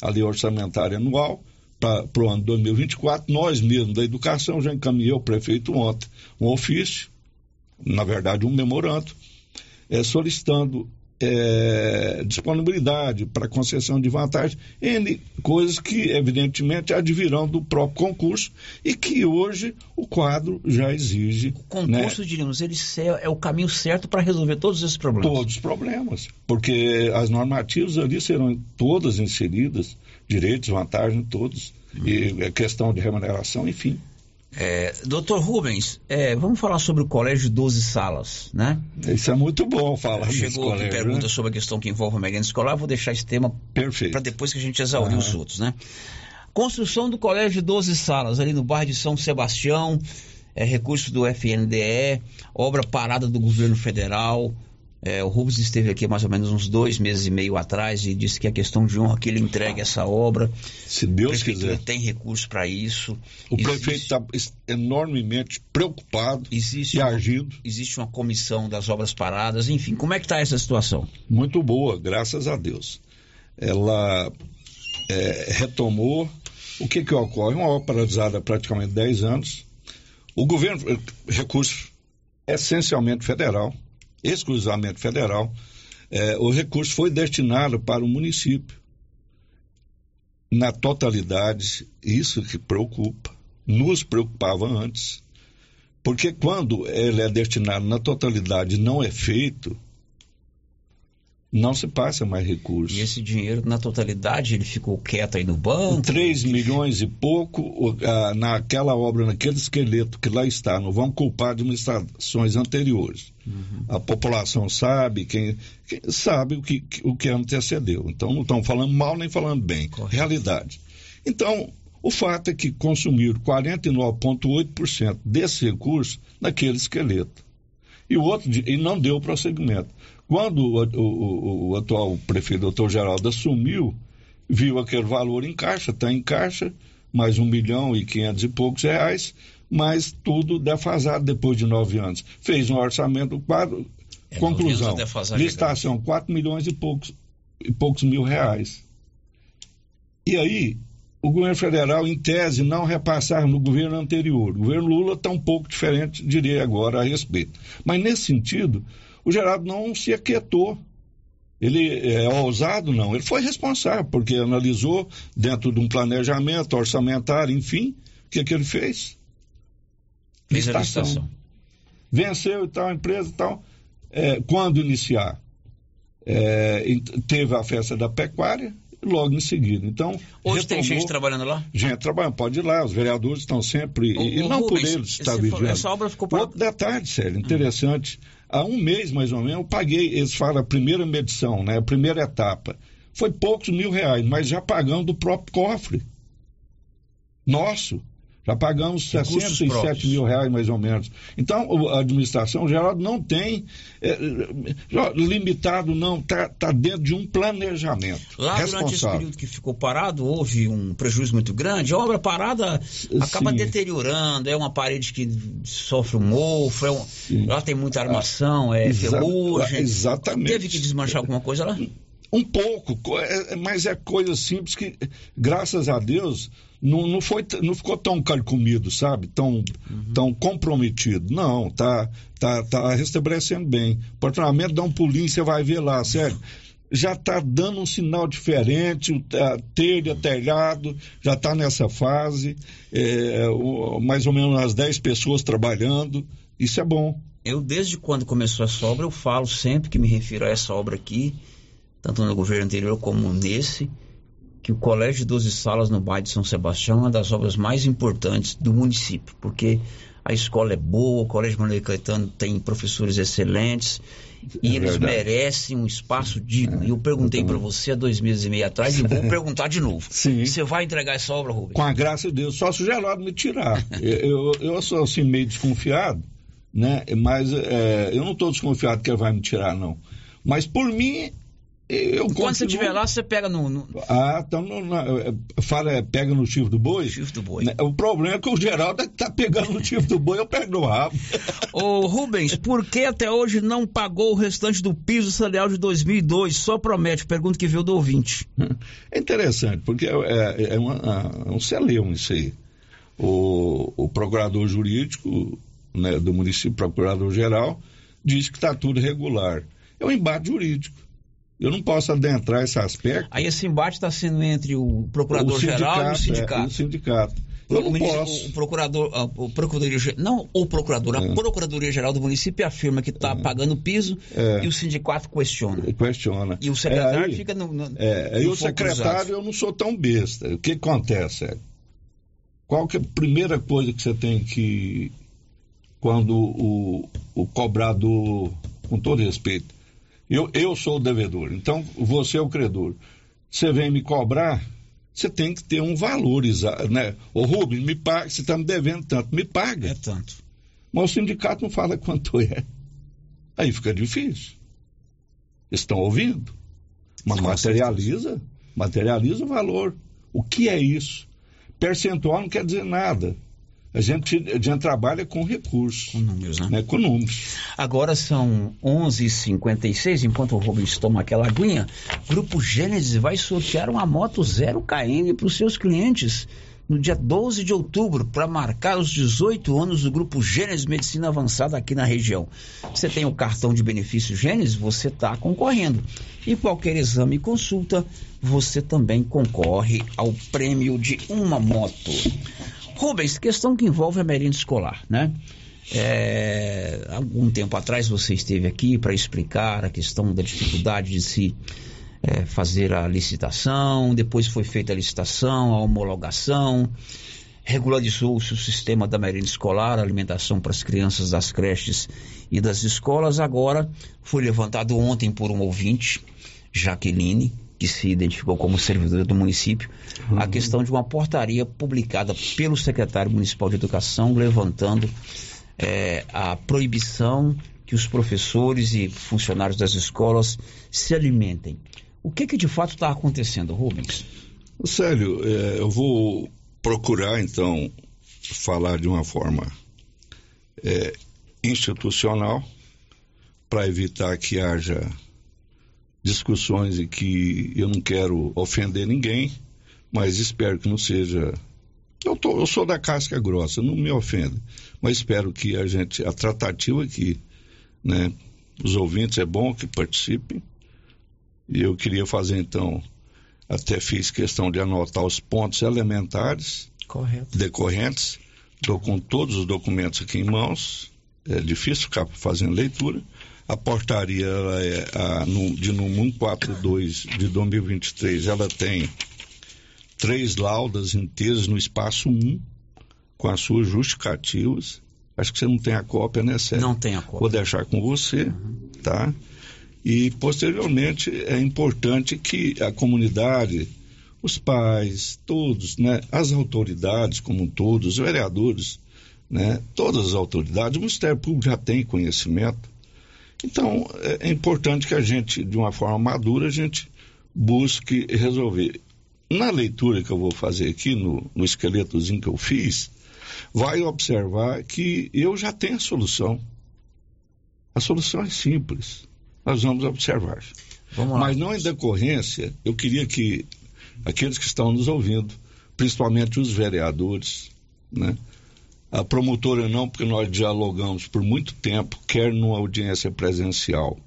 a Lei Orçamentária Anual, para o ano 2024. Nós mesmos da educação já encaminhei ao prefeito ontem um ofício, na verdade um memorando, é, solicitando é, disponibilidade para concessão de vantagem, N coisas que, evidentemente, advirão do próprio concurso e que hoje o quadro já exige. O concurso, né? diríamos, ele é o caminho certo para resolver todos esses problemas. Todos os problemas, porque as normativas ali serão todas inseridas, direitos, vantagens, todos, uhum. e questão de remuneração, enfim. É, doutor Rubens, é, vamos falar sobre o colégio 12 salas, né? Isso é muito bom falar Chegou aqui colégio, pergunta né? sobre a questão que envolve a merenda escolar, vou deixar esse tema para depois que a gente exaurir os outros, né? Construção do colégio 12 salas, ali no bairro de São Sebastião, é, recurso do FNDE, obra parada do governo federal, é, o Rubens esteve aqui mais ou menos uns dois meses e meio atrás e disse que a questão de honra que ele entregue essa obra. Se Deus quiser. tem recurso para isso. O existe, prefeito está enormemente preocupado existe e agindo. Existe uma comissão das obras paradas, enfim, como é que está essa situação? Muito boa, graças a Deus. Ela é, retomou. O que, que ocorre? Uma obra paralisada há praticamente 10 anos. O governo, recurso essencialmente federal, exclusivamente federal, é, o recurso foi destinado para o município. Na totalidade, isso que preocupa, nos preocupava antes. Porque quando ele é destinado na totalidade não é feito, não se passa mais recursos. E esse dinheiro, na totalidade, ele ficou quieto aí no banco? 3 milhões e pouco naquela obra, naquele esqueleto que lá está. Não vamos culpar administrações anteriores. Uhum. A população sabe, quem, quem, sabe o que, o que antecedeu. Então, não estão falando mal nem falando bem. Correto. Realidade. Então, o fato é que consumiram 49,8% desse recurso naquele esqueleto. E o outro, e não deu prosseguimento. Quando o, o, o atual prefeito, doutor Geraldo, assumiu, viu aquele valor em caixa, está em caixa, mais um milhão e quinhentos e poucos reais, mas tudo defasado depois de nove anos. Fez um orçamento quadro, é, conclusão, licitação, quatro milhões e poucos, e poucos mil reais. E aí, o governo federal, em tese, não repassar no governo anterior. O governo Lula está um pouco diferente, diria agora, a respeito. Mas, nesse sentido, o Geraldo não se aquietou. Ele é ousado, não. Ele foi responsável, porque analisou dentro de um planejamento orçamentário, enfim, o que, que ele fez? Fez a licitação. Venceu e tal, a empresa e tal. É, quando iniciar? É, teve a festa da pecuária, logo em seguida. Então, Hoje retomou, tem gente trabalhando lá? Gente trabalhando, pode ir lá, os vereadores estão sempre, o, e, o não Rubens, por eles está vigiando. Essa obra ficou para... Outro detalhe, sério, interessante, hum há um mês mais ou menos, eu paguei, eles falam, a primeira medição, né, a primeira etapa. Foi poucos mil reais, mas já pagando do próprio cofre. Nosso. Já pagamos 67 mil reais, mais ou menos. Então, a administração geral não tem é, limitado, não, está tá dentro de um planejamento. Lá durante esse período que ficou parado, houve um prejuízo muito grande. A obra parada acaba Sim. deteriorando, é uma parede que sofre um mofo, é um, lá tem muita armação, é Exa ferrugem. Exatamente. Teve que desmanchar alguma coisa lá? Um pouco, é, mas é coisa simples que, graças a Deus, não, não, foi, não ficou tão carcomido, sabe? Tão, uhum. tão comprometido. Não, tá, tá, tá restabelecendo bem. Portamento dá um pulinho, você vai ver lá, sério. Já está dando um sinal diferente, a telha, telhado, já está nessa fase, é, o, mais ou menos umas 10 pessoas trabalhando, isso é bom. Eu, desde quando começou essa obra, eu falo sempre que me refiro a essa obra aqui, tanto no governo anterior como nesse, que o Colégio de 12 Salas no bairro de São Sebastião é uma das obras mais importantes do município, porque a escola é boa, o Colégio Manuel Caetano tem professores excelentes e é eles verdade. merecem um espaço digno. É, e eu perguntei para você há dois meses e meio atrás e vou perguntar de novo. Sim. Você vai entregar essa obra, Rubens? Com a graça de Deus, só se o Gelado me tirar. eu, eu, eu, sou assim meio desconfiado, né? mas é, eu não estou desconfiado que ele vai me tirar, não. Mas por mim, eu Quando continuo... você estiver lá, você pega no. no... Ah, então no, fala, é, pega no chifre do boi? Chifre do boi. Né, o problema é que o Geraldo está pegando no chifre do boi, eu pego no rabo. Ô Rubens, por que até hoje não pagou o restante do piso salarial de 2002? Só promete, pergunta que veio do ouvinte. É interessante, porque é, é, é, uma, é um celeum isso aí. O, o procurador jurídico né, do município, procurador-geral, diz que está tudo regular é um embate jurídico. Eu não posso adentrar esse aspecto. Aí esse embate está sendo entre o procurador-geral e o sindicato. É, o sindicato. Eu o, não ministro- posso. o procurador, ah, o procuradoria, não o procurador, a procuradoria geral do município afirma que está pagando piso É. e o sindicato questiona. Questiona. E o secretário É, aí- fica no, no, É, no o secretário eu não sou tão besta. O que acontece? É, qual que é a primeira coisa que você tem que. Quando o, o cobrador, com todo respeito, eu, eu sou o devedor, então você é o credor. Você vem me cobrar, você tem que ter um valor, né? Ô Rubens, me paga, você está me devendo tanto, me paga. É tanto. Mas o sindicato não fala quanto é. Aí fica difícil. Estão ouvindo? Mas materializa, materializa o valor. O que é isso? Percentual não quer dizer nada. A gente, a gente trabalha com recursos. Com números, né? Com números. Agora são 11h56, enquanto o Rubens toma aquela aguinha, Grupo Gênesis vai sortear uma moto 0 km para os seus clientes no dia 12 de outubro, para marcar os 18 anos do Grupo Gênesis Medicina Avançada aqui na região. Você tem o cartão de benefício Gênesis, você está concorrendo. E qualquer exame e consulta, você também concorre ao prêmio de uma moto. Rubens, questão que envolve a merenda escolar, né? É, algum tempo atrás você esteve aqui para explicar a questão da dificuldade de se é, fazer a licitação, depois foi feita a licitação, a homologação, regularizou-se o sistema da merenda escolar, a alimentação para as crianças das creches e das escolas. Agora foi levantado ontem por um ouvinte, Jaqueline, que se identificou como servidora do município, a questão de uma portaria publicada pelo secretário municipal de educação levantando é, a proibição que os professores e funcionários das escolas se alimentem. O que, que de fato está acontecendo, Rubens? Sério, é, eu vou procurar então falar de uma forma é, institucional para evitar que haja discussões e que eu não quero ofender ninguém, mas espero que não seja. Eu, tô- eu sou da casca grossa, não me ofenda, mas espero que a gente, a tratativa aqui, né, os ouvintes é bom que participem. E eu queria fazer então, até fiz questão de anotar os pontos elementares Correto. decorrentes. Estou com todos os documentos aqui em mãos. É difícil ficar fazendo leitura. A portaria ela é a, nu- de número 142 de 2023. Ela tem três laudas inteiras no espaço 1, com as suas justificativas. Acho que você não tem a cópia, né, Sérgio? Não tem a cópia. Vou deixar com você, tá? E posteriormente é importante que a comunidade, os pais, todos, né, as autoridades como um todo, os vereadores, né, todas as autoridades, o Ministério Público já tem conhecimento. Então é, é importante que a gente, de uma forma madura, a gente busque resolver. Na leitura que eu vou fazer aqui, no, no esqueletozinho que eu fiz, vai observar que eu já tenho a solução. A solução é simples. Nós vamos observar. Mas não em decorrência, eu queria que aqueles que estão nos ouvindo, principalmente os vereadores, né? A promotora não, porque nós dialogamos por muito tempo, quer numa audiência presencial,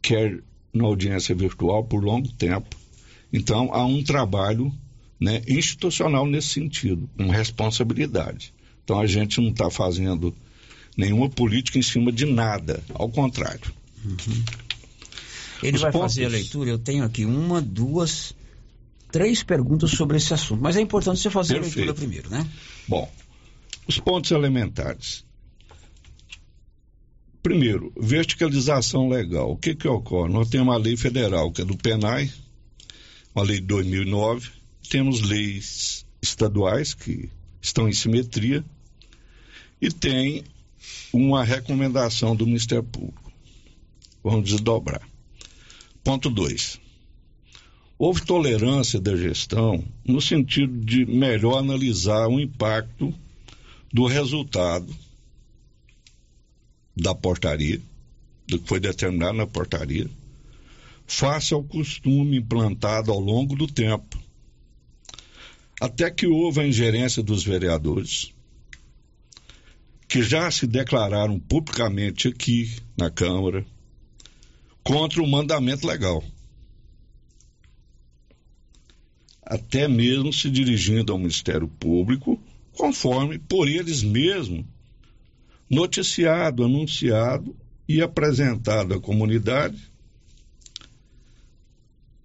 quer na audiência virtual por longo tempo. Então há um trabalho né, institucional nesse sentido, com responsabilidade. Então a gente não está fazendo nenhuma política em cima de nada, ao contrário. Ele Os vai pontos- fazer a leitura. Eu tenho aqui uma, duas, três perguntas sobre esse assunto. Mas é importante você fazer a leitura Perfeito. primeiro, né? Bom, os pontos elementares. Primeiro, verticalização legal. O que que ocorre? Nós temos uma lei federal, que é do PENAI, uma lei de 2009, temos leis estaduais que estão em simetria e tem uma recomendação do Ministério Público. Vamos desdobrar. Ponto 2. Houve tolerância da gestão no sentido de melhor analisar o impacto do resultado da portaria, do que foi determinado na portaria, face ao costume implantado ao longo do tempo, até que houve a ingerência dos vereadores, que já se declararam publicamente aqui na Câmara, contra o mandamento legal. Até mesmo se dirigindo ao Ministério Público, conforme por eles mesmos noticiado, anunciado e apresentado à comunidade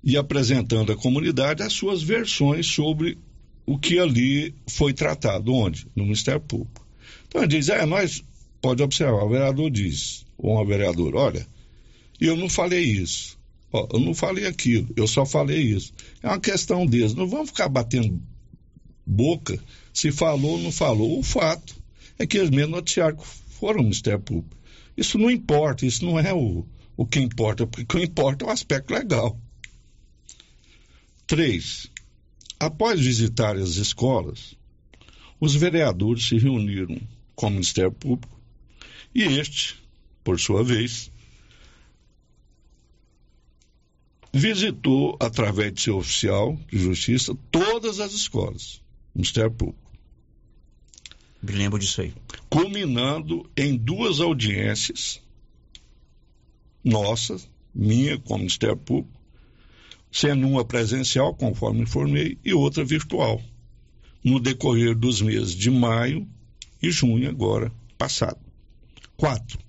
e apresentando à comunidade as suas versões sobre o que ali foi tratado. Onde? No Ministério Público. Então ele diz, é, nós, pode observar, o vereador diz, ou uma vereadora, olha, eu não falei isso, ó, eu não falei aquilo, eu só falei isso. É uma questão deles, não vamos ficar batendo boca se falou ou não falou. O fato é que eles mesmos noticiaram que foram ao Ministério Público. Isso não importa, isso não é o, o que importa, porque o que importa é o aspecto legal. Três, após visitar as escolas, os vereadores se reuniram com o Ministério Público e este, por sua vez, visitou, através de seu oficial de justiça, todas as escolas, Ministério Público. Me lembro disso aí. Culminando em duas audiências nossas, minha com o Ministério Público, sendo uma presencial, conforme informei, e outra virtual, no decorrer dos meses de maio e junho, agora passado. Quatro.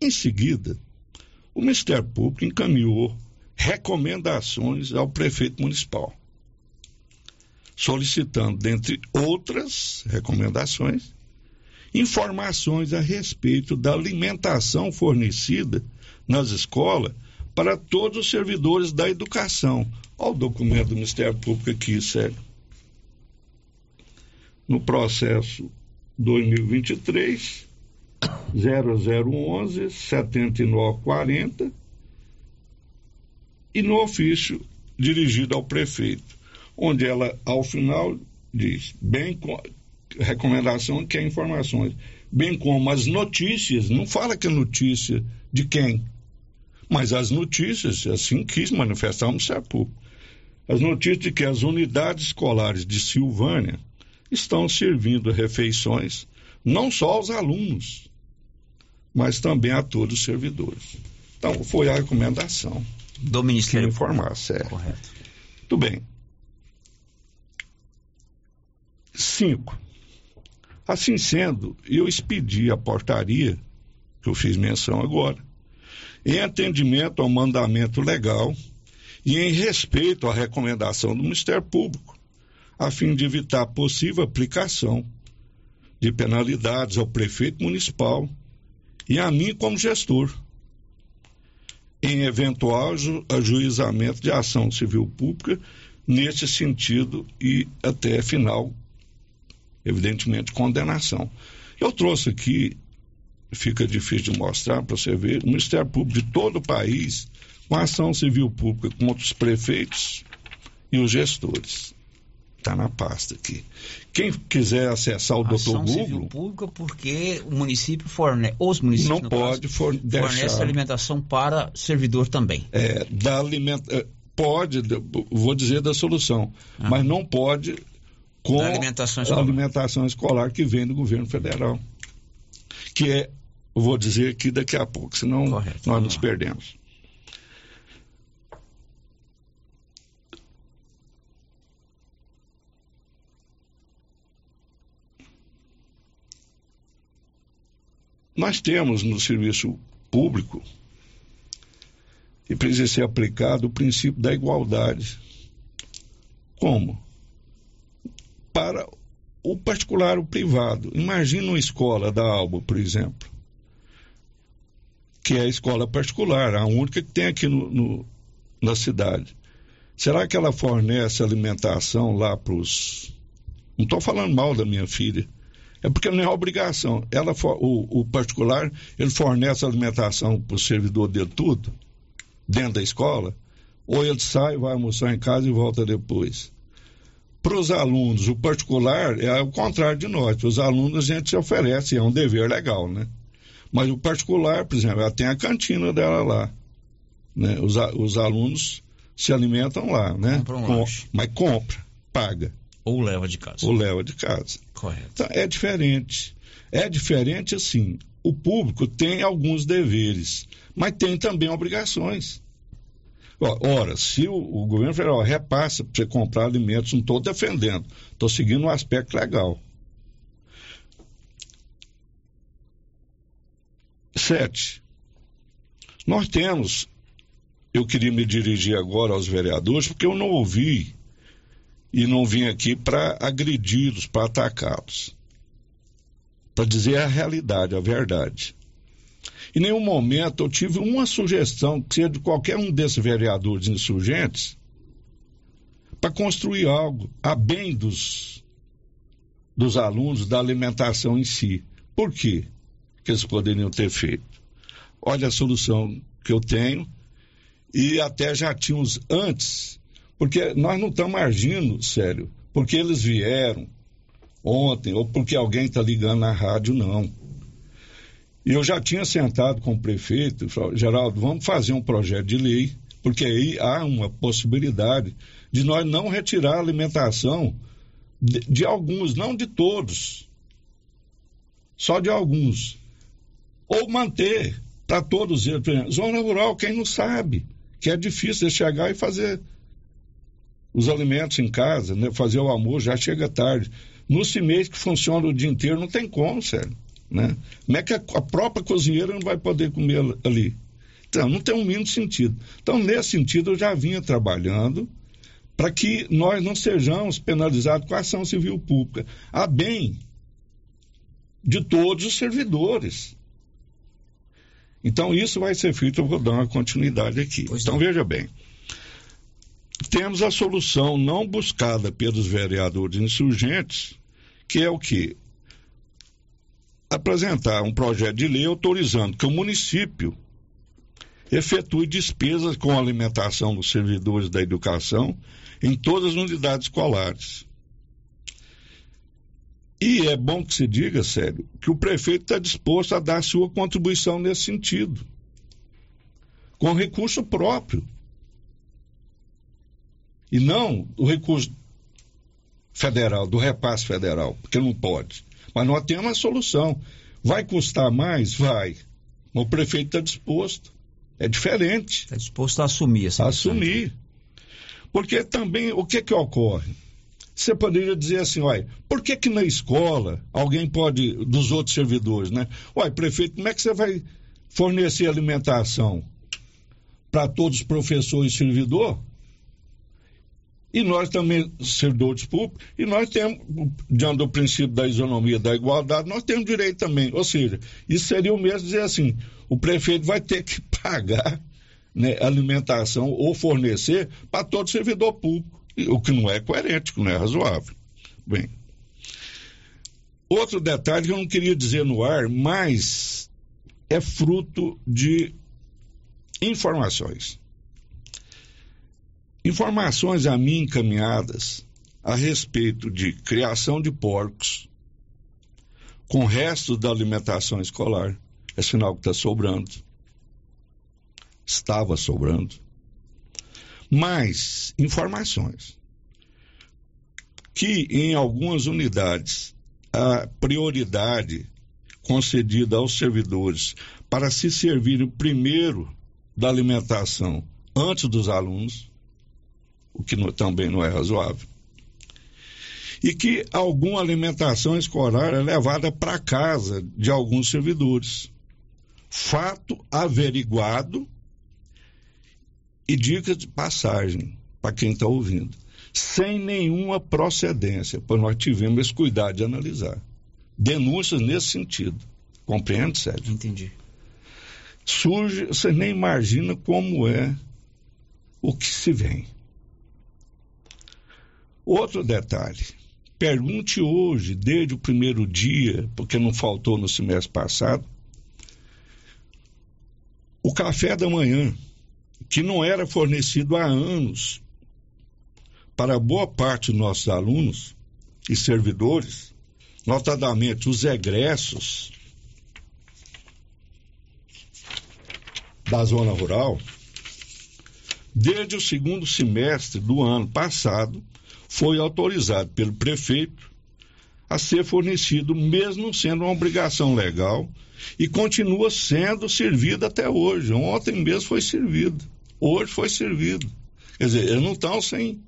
Em seguida, o Ministério Público encaminhou recomendações ao prefeito municipal, solicitando, dentre outras recomendações, informações a respeito da alimentação fornecida nas escolas para todos os servidores da educação. Olha o documento do Ministério Público aqui, sério. No processo 2023 0011 7940 e no ofício dirigido ao prefeito, onde ela, ao final, diz, bem com recomendação que é informações, bem como as notícias, não fala que é notícia de quem, mas as notícias, assim quis manifestar o Ministério Público, as notícias de que as unidades escolares de Silvânia estão servindo refeições não só aos alunos, mas também a todos os servidores. Então, foi a recomendação. Do Ministério que informasse, é. Correto. Muito bem. Cinco. Assim sendo, eu expedi a portaria, que eu fiz menção agora, em atendimento ao mandamento legal e em respeito à recomendação do Ministério Público, a fim de evitar possível aplicação de penalidades ao prefeito municipal e a mim como gestor, em eventual aju ajuizamento de ação civil pública nesse sentido e até final, evidentemente, condenação. Eu trouxe aqui fica difícil de mostrar para você ver, o Ministério Público de todo o país, com ação civil pública contra os prefeitos e os gestores. Está na pasta aqui. Quem quiser acessar o Dr. Google. Civil pública porque o município fornece, os municípios não pode caso, for, deixar, fornece alimentação para servidor também. É, da alimenta, pode, vou dizer da solução, ah. mas não pode com da alimentação escolar. a alimentação escolar que vem do governo federal. Que é eu vou dizer aqui daqui a pouco, senão Correto, nós nos lá. perdemos. Nós temos no serviço público e precisa ser aplicado o princípio da igualdade. Como? Para o particular, o privado. Imagina uma escola da Alba, por exemplo que é a escola particular, a única que tem aqui no, no, na cidade. Será que ela fornece alimentação lá para os. Não estou falando mal da minha filha. É porque não é obrigação. Ela, o, o particular, ele fornece alimentação para o servidor dele tudo, dentro da escola, ou ele sai, vai almoçar em casa e volta depois. Para os alunos, o particular é o contrário de nós. Os alunos, a gente se oferece, é um dever legal, né? Mas o particular, por exemplo, ela tem a cantina dela lá. Né? Os, os alunos se alimentam lá, né? Compra um Com, mas compra, paga. Ou leva de casa. Ou leva de casa. Correto. Então, é diferente. É diferente assim. O público tem alguns deveres, mas tem também obrigações. Ora, se o, o governo federal repassa para você comprar alimentos, não estou defendendo, estou seguindo um aspecto legal. Sete, nós temos, eu queria me dirigir agora aos vereadores, porque eu não ouvi e não vim aqui para agredi-los, para atacá-los. Para dizer a realidade, a verdade. Em nenhum momento eu tive uma sugestão que seja de qualquer um desses vereadores insurgentes para construir algo a bem dos, dos alunos, da alimentação em si. Por quê que eles poderiam ter feito? Olha a solução que eu tenho e até já tínhamos antes, porque nós não estamos agindo, sério, porque eles vieram ontem ou porque alguém está ligando na rádio, não. E eu já tinha sentado com o prefeito falei, Geraldo, vamos fazer um projeto de lei, porque aí há uma possibilidade de nós não retirar a alimentação de, de alguns, não de todos, só de alguns. Ou manter para todos eles. Exemplo, zona rural, quem não sabe, que é difícil chegar e fazer os alimentos em casa, né? fazer o almoço, já chega tarde. No CIMEI que funciona o dia inteiro, não tem como, sério. Né? Como é que a, própria cozinheira não vai poder comer ali? Então, não tem um mínimo sentido. Então, nesse sentido, eu já vinha trabalhando para que nós não sejamos penalizados com a ação civil pública, a bem de todos os servidores. Então, isso vai ser feito, eu vou dar uma continuidade aqui. Pois então, não. veja bem. Temos a solução não buscada pelos vereadores insurgentes, que é o que? Apresentar um projeto de lei autorizando que o município efetue despesas com alimentação dos servidores da educação em todas as unidades escolares. E é bom que se diga, sério, que o prefeito está disposto a dar sua contribuição nesse sentido, com recurso próprio. E não o recurso federal, do repasse federal, porque não pode. Mas nós temos uma solução. Vai custar mais? Vai. Mas o prefeito está disposto. É diferente. Está disposto a assumir essa Assumir. Porque também, o que que ocorre? Você poderia dizer assim, olha, por que que na escola alguém pode, dos outros servidores, né? Olha, prefeito, como é que você vai fornecer alimentação para todos os professores e servidor? E nós também, servidores públicos, e nós temos, diante do princípio da isonomia, da igualdade, nós temos direito também. Ou seja, isso seria o mesmo dizer assim: o prefeito vai ter que pagar né, alimentação ou fornecer para todo servidor público, o que não é coerente, que não é razoável. Bem. Outro detalhe que eu não queria dizer no ar, mas é fruto de informações. Informações a mim encaminhadas a respeito de criação de porcos com restos da alimentação escolar. É sinal que está sobrando. Estava sobrando. Mais informações que em algumas unidades a prioridade concedida aos servidores para se servirem primeiro da alimentação antes dos alunos o que não, também não é razoável. E que alguma alimentação escolar é levada para casa de alguns servidores. Fato averiguado e dicas de passagem para quem está ouvindo. Sem nenhuma procedência, pois nós tivemos esse cuidado de analisar. Denúncias nesse sentido. Compreende, Sérgio? Entendi. Surge, você nem imagina como é o que se vem. Outro detalhe. Pergunte hoje, desde o primeiro dia, porque não faltou no semestre passado, o café da manhã, que não era fornecido há anos para boa parte dos nossos alunos e servidores, notadamente os egressos da zona rural, desde o segundo semestre do ano passado, foi autorizado pelo prefeito a ser fornecido, mesmo sendo uma obrigação legal, e continua sendo servido até hoje. Ontem mesmo foi servido, hoje foi servido. Quer dizer, eles não estão sem,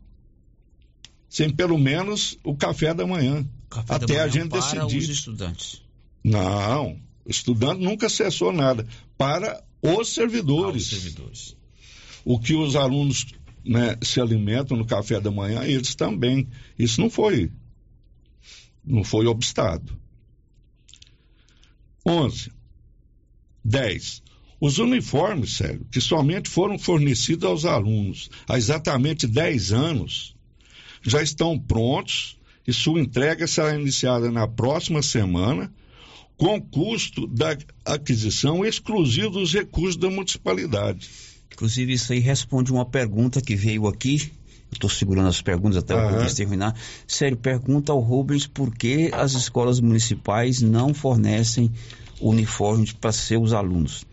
sem pelo menos o café da manhã. Café da até manhã a gente para decidir. os estudantes. Não, estudante nunca cessou nada. Para os servidores. servidores. O que os alunos né, se alimentam no café da manhã, eles também. Isso não foi. Não foi obstado. 11. 10. Os uniformes, sério, que somente foram fornecidos aos alunos há exatamente 10 anos, já estão prontos e sua entrega será iniciada na próxima semana, com custo da aquisição exclusivo dos recursos da municipalidade. Inclusive, isso aí responde uma pergunta que veio aqui. Estou segurando as perguntas até o Aham. Rubens terminar. Sério, pergunta ao Rubens por que as escolas municipais não fornecem uniformes para seus alunos.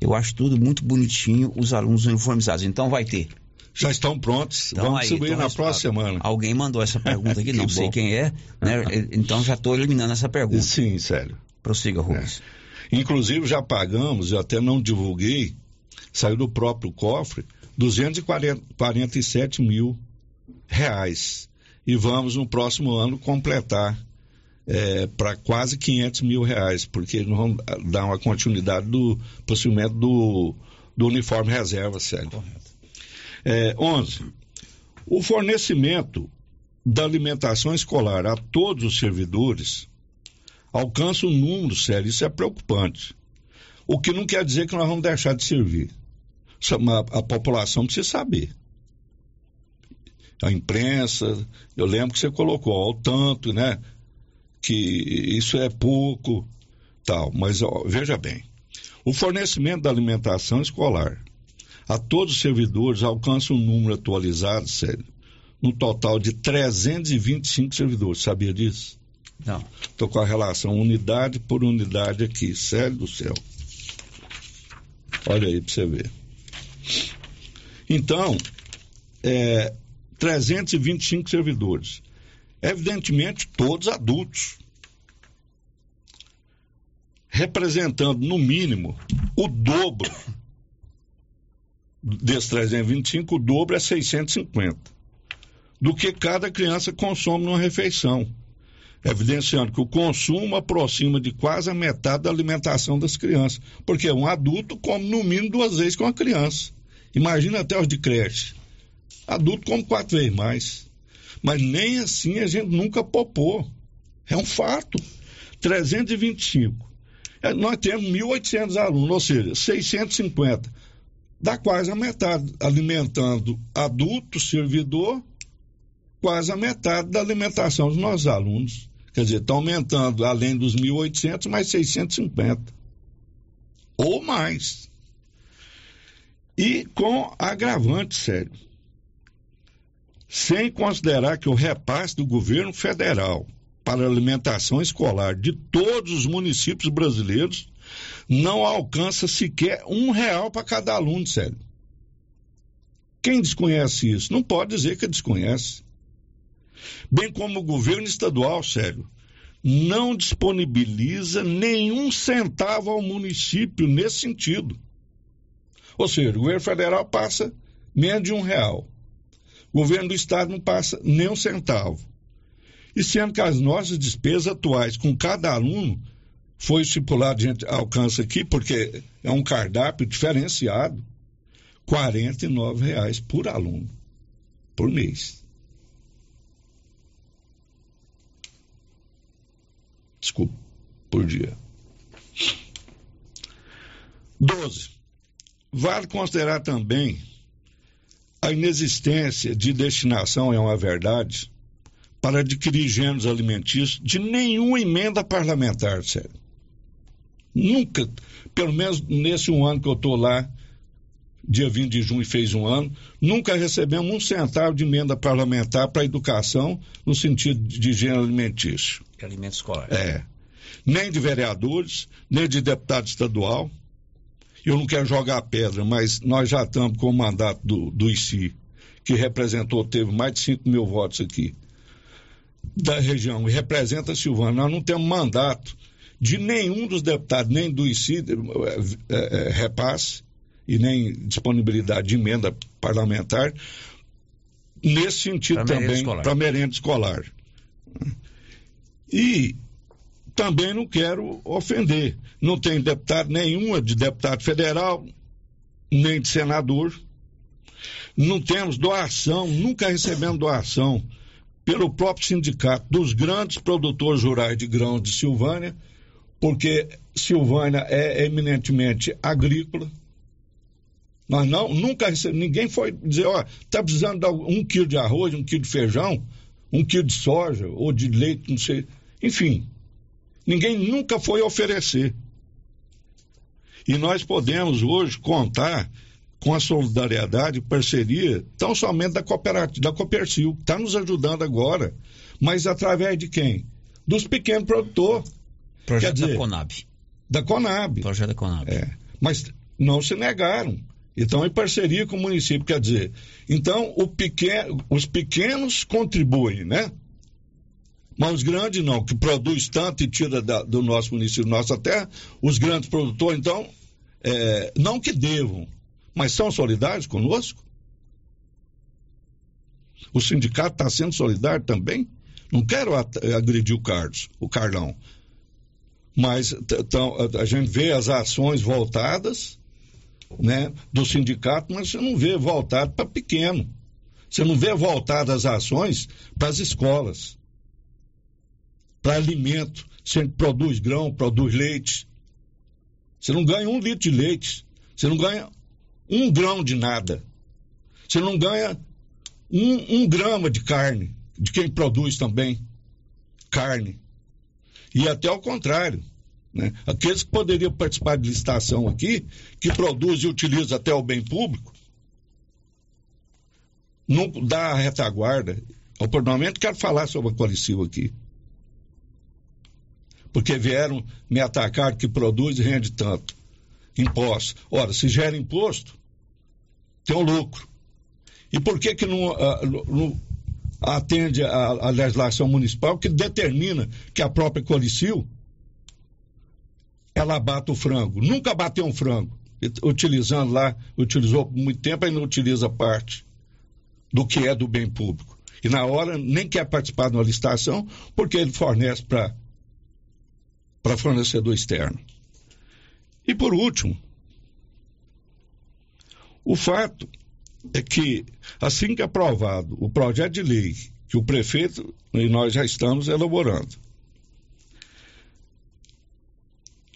Eu acho tudo muito bonitinho, os alunos uniformizados. Então vai ter. Já estão prontos. Então, Vamos aí, distribuir então, na próxima semana. Alguém mandou essa pergunta aqui, Que não sei quem é, né? Então já estou eliminando essa pergunta. Sim, sério. Prossiga, Rubens. Inclusive já pagamos, eu até não divulguei, saiu do próprio cofre, 247 mil reais. E vamos no próximo ano completar para quase 500 mil reais, porque nós vamos dar uma continuidade do procedimento do, do uniforme reserva, sério. É, 11. O fornecimento da alimentação escolar a todos os servidores alcança um número sério. Isso é preocupante. O que não quer dizer que nós vamos deixar de servir. A, a população precisa saber. A imprensa, eu lembro que você colocou ao tanto, né? Que isso é pouco, tal. Mas ó, veja bem, o fornecimento da alimentação escolar a todos os servidores alcança um número atualizado, sério, no total de 325 servidores. Sabia disso? Não. Estou com a relação unidade por unidade aqui. Sério do céu. Olha aí para você ver. Então, é, 325 servidores. Evidentemente, todos adultos. Representando, no mínimo, o dobro desses 325, o dobro é 650. Do que cada criança consome numa refeição evidenciando que o consumo aproxima de quase a metade da alimentação das crianças, porque um adulto come no mínimo duas vezes com a criança. Imagina até os de creche. Adulto come quatro vezes mais. Mas nem assim a gente nunca popou. É um fato. 325. É, Nós temos 1.800 alunos, ou seja, 650. Dá quase a metade, alimentando adulto, servidor, quase a metade da alimentação dos nossos alunos. Quer dizer, está aumentando, além dos 1.800, mais 650. Ou mais. E com agravante, sério. Sem considerar que o repasse do governo federal para alimentação escolar de todos os municípios brasileiros não alcança sequer um real para cada aluno, sério. Quem desconhece isso? Não pode dizer que desconhece bem como o governo estadual, sério, não disponibiliza nenhum centavo ao município nesse sentido. Ou seja, o governo federal passa menos de um real. O governo do estado não passa nem um centavo. E sendo que as nossas despesas atuais com cada aluno foi estipulado, a gente alcança aqui, porque é um cardápio diferenciado, 49 reais por aluno, por mês. Desculpa, por dia. 12. Vale considerar também a inexistência de destinação, é uma verdade, para adquirir gêneros alimentícios de nenhuma emenda parlamentar, sério. Nunca, pelo menos nesse um ano que eu estou lá, dia 20 de junho fez um ano, nunca recebemos um centavo de emenda parlamentar para a educação no sentido de gênero alimentício. Alimento escolar. É. Nem de vereadores, nem de deputado estadual. Eu não quero jogar pedra, mas nós já estamos com o mandato do, do ICI, que representou, teve mais de 5 mil votos aqui. da região e representa a Silvânia, nós não temos mandato de nenhum dos deputados, nem do ICI, é, é, repasse, e nem disponibilidade de emenda parlamentar, nesse sentido Pra também, para merenda escolar. E também não quero ofender. Não tem deputado nenhuma de deputado federal, nem de senador. Não temos doação, nunca recebemos doação pelo próprio sindicato dos grandes produtores rurais de grãos de Silvânia, porque Silvânia é eminentemente agrícola. Nós não, nunca recebemos, ninguém foi dizer, ó, está precisando de um quilo de arroz, um quilo de feijão, um quilo de soja ou de leite, não sei. Enfim, ninguém nunca foi oferecer. E nós podemos hoje contar com a solidariedade e parceria, tão somente da cooperativa, da Copercil, que está nos ajudando agora, mas através de quem? Dos pequenos produtores. Projeto dizer, da Conab. Da Conab. Projeto da Conab. É, mas não se negaram. Então, em parceria com o município, quer dizer, então pequeno, os pequenos contribuem, né? Mas os grandes não, que produz tanto e tira da- do nosso município, nossa terra, os grandes produtores, então, é, não que devam, mas são solidários conosco? O sindicato está sendo solidário também? Não quero agredir o Carlos, o Carlão. Mas t- tão- a- a gente vê as ações voltadas né, do sindicato, mas você não vê voltado para pequeno. Você não vê voltadas as ações para as escolas, para alimento. Você produz grão, produz leite. Você não ganha um litro de leite. Você não ganha um grão de nada. Você não ganha um, um grama de carne, de quem produz também carne. E até ao contrário. Né? Aqueles que poderiam participar de licitação aqui, que produz e utiliza até o bem público, não dá a retaguarda. Oportunamente quero falar sobre a Qualicil aqui. Porque vieram me atacar que produz e rende tanto. Impostos. Ora, se gera imposto, tem o lucro. E por que que não, ah, não- atende a legislação municipal que determina que a própria Qualicil ela bate o frango. Nunca bateu um frango. Utilizando lá, utilizou por muito tempo não utiliza parte do que é do bem público. E na hora nem quer participar de uma licitação, porque ele fornece para para fornecedor externo. E por último, o fato é que, assim que aprovado o projeto de lei que o prefeito e nós já estamos elaborando,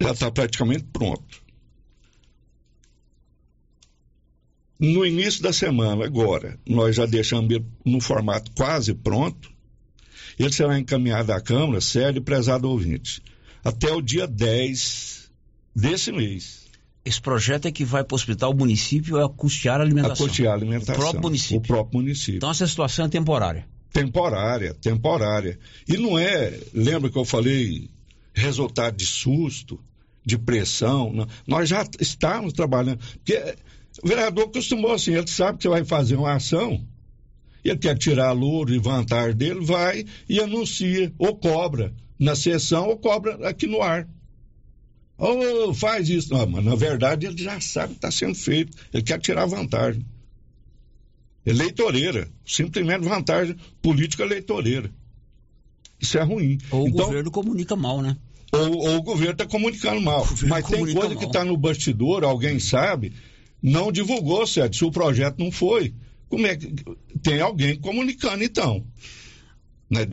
já está praticamente pronto. No início da semana, agora, nós já deixamos ele no formato quase pronto. Ele será encaminhado à Câmara, sério e prezado ouvinte, até o dia 10 desse mês. Esse projeto é que vai para o hospital, o município a custear a alimentação. A custear a alimentação. O próprio município. O próprio município. Então essa situação é temporária. Temporária, temporária. E não é, lembra que eu falei, resultado de susto, de pressão. não. Nós já estamos trabalhando. Porque o vereador costumou assim, ele sabe que você vai fazer uma ação, ele quer tirar louro e vantagem dele, vai e anuncia, ou cobra na sessão, ou cobra aqui no ar. Ou faz isso. Não, mas na verdade ele já sabe que está sendo feito. Ele quer tirar vantagem. Eleitoreira. Simplesmente vantagem política eleitoreira. Isso é ruim. Ou Então, o governo comunica mal, né? Ou, ou o governo está comunicando mal. Mas tem coisa que mal. está no bastidor, alguém sabe, não divulgou, certo? Se o projeto não foi, como é que. Tem alguém comunicando, então. Né?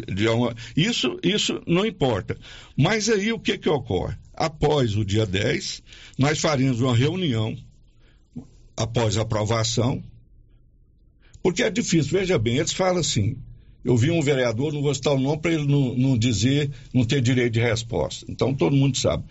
Isso, isso não importa. Mas aí o que, que ocorre? Após o dia 10, nós faremos uma reunião, após a aprovação, porque é difícil, veja bem, eles falam assim. Eu vi um vereador, não vou citar o nome para ele não, não dizer, não ter direito de resposta. Então todo mundo sabe.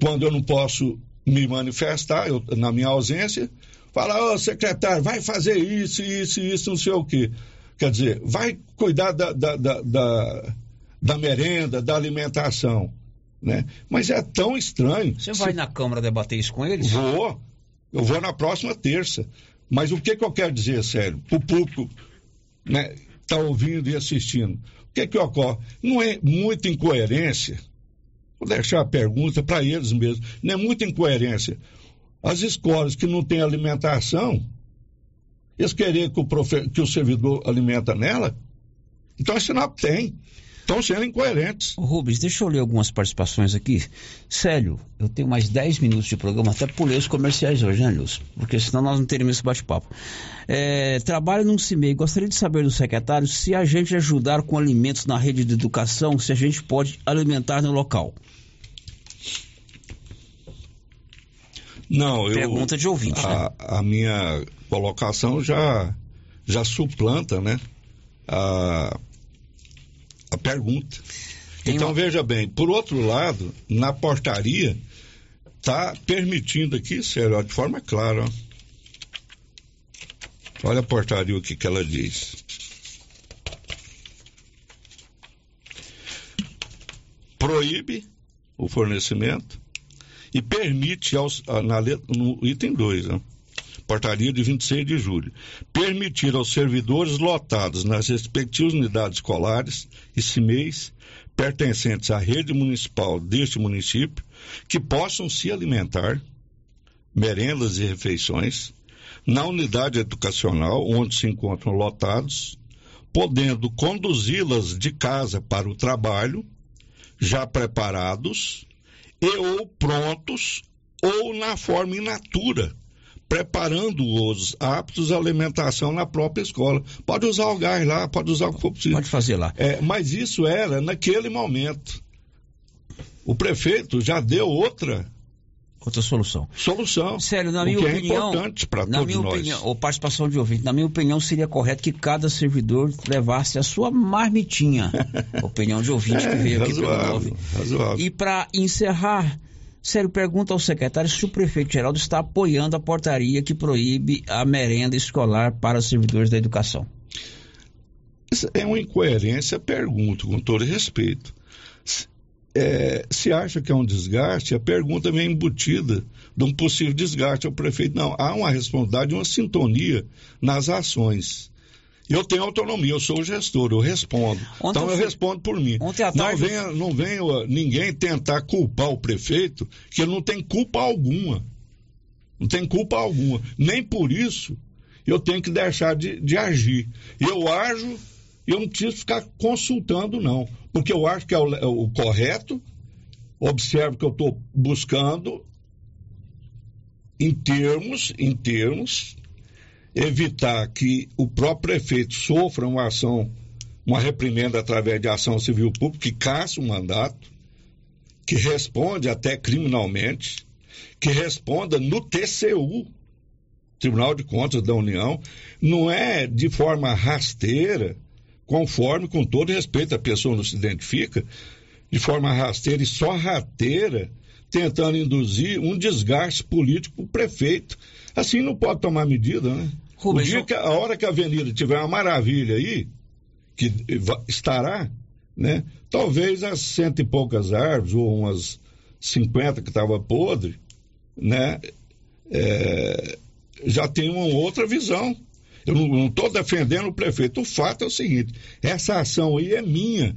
Quando eu não posso me manifestar, eu, na minha ausência, fala, ô secretário, vai fazer isso, isso, isso, não sei o quê. Quer dizer, vai cuidar da, da, da, da, da merenda, da alimentação. Né? Mas é tão estranho. Você vai na Câmara debater isso com eles? Vou. Eu vou na próxima terça. Mas o que, que eu quero dizer, sério, para o público né, tá ouvindo e assistindo? que que ocorre? Não é muita incoerência? Vou deixar a pergunta para eles mesmos. Não é muita incoerência. As escolas que não têm alimentação, eles querem que o, profe... que o servidor alimenta nela? Então, é sinal que tem. Estão sendo incoerentes. Rubens, deixa eu ler algumas participações aqui. Célio, eu tenho mais 10 minutos de programa, até pulei os comerciais hoje, né, Luz? Porque senão nós não teríamos esse bate-papo. É, trabalho num CIMEI. Gostaria de saber do secretário se a gente ajudar com alimentos na rede de educação, se a gente pode alimentar no local. Não, eu. Pergunta de ouvinte, a, né? a minha colocação já, já suplanta, né? A, a pergunta. então, veja bem, por outro lado, na portaria, está permitindo aqui, sério, de forma clara, ó. Olha a portaria o que, que ela diz. Proíbe o fornecimento e permite aos, ah, na letra, no item 2, né? Portaria de 26 de julho, permitir aos servidores lotados nas respectivas unidades escolares e CIMEIs pertencentes à rede municipal deste município que possam se alimentar, merendas e refeições, na unidade educacional onde se encontram lotados, podendo conduzi-las de casa para o trabalho, já preparados e ou prontos ou na forma in natura, preparando-os aptos à alimentação na própria escola. Pode usar o gás lá, pode usar o que for possível. Pode fazer lá. É, mas isso era naquele momento. O prefeito já deu outra Outra solução. solução. Sério, na minha que opinião. é importante para na todos minha nós. opinião, ou participação de ouvinte, na minha opinião, seria correto que cada servidor levasse a sua marmitinha. opinião de ouvinte que veio aqui pelo razoável, nove. razoável. E para encerrar, sério, pergunta ao secretário se o prefeito Geraldo está apoiando a portaria que proíbe a merenda escolar para servidores da educação. É uma incoerência, pergunto, com todo respeito. É, se acha que é um desgaste, a pergunta vem embutida de um possível desgaste ao prefeito. Não, há uma responsabilidade, uma sintonia nas ações. Eu tenho autonomia, eu sou o gestor, eu respondo. Ontem então eu fui- respondo por mim. Não tarde eu- venha, não venha ninguém tentar culpar o prefeito, que ele não tem culpa alguma. Não tem culpa alguma. Nem por isso eu tenho que deixar de, de agir. Eu ajo eu não preciso ficar consultando, não. Porque eu acho que é o, é o correto, observo que eu estou buscando em termos, em termos, evitar que o próprio prefeito sofra uma ação, uma reprimenda através de ação civil pública, que caça o mandato, que responde até criminalmente, que responda no TCU, Tribunal de Contas da União, não é de forma rasteira, conforme, com todo respeito, a pessoa não se identifica, de forma rasteira e só rateira, tentando induzir um desgaste político para o prefeito. Assim não pode tomar medida, né? O dia eu- que, a hora que a avenida tiver uma maravilha aí, que estará, né? Talvez as cento e poucas árvores, ou umas 50 que estava podre, né? É, já tem uma outra visão. Eu não estou defendendo o prefeito. O fato é o seguinte: essa ação aí é minha.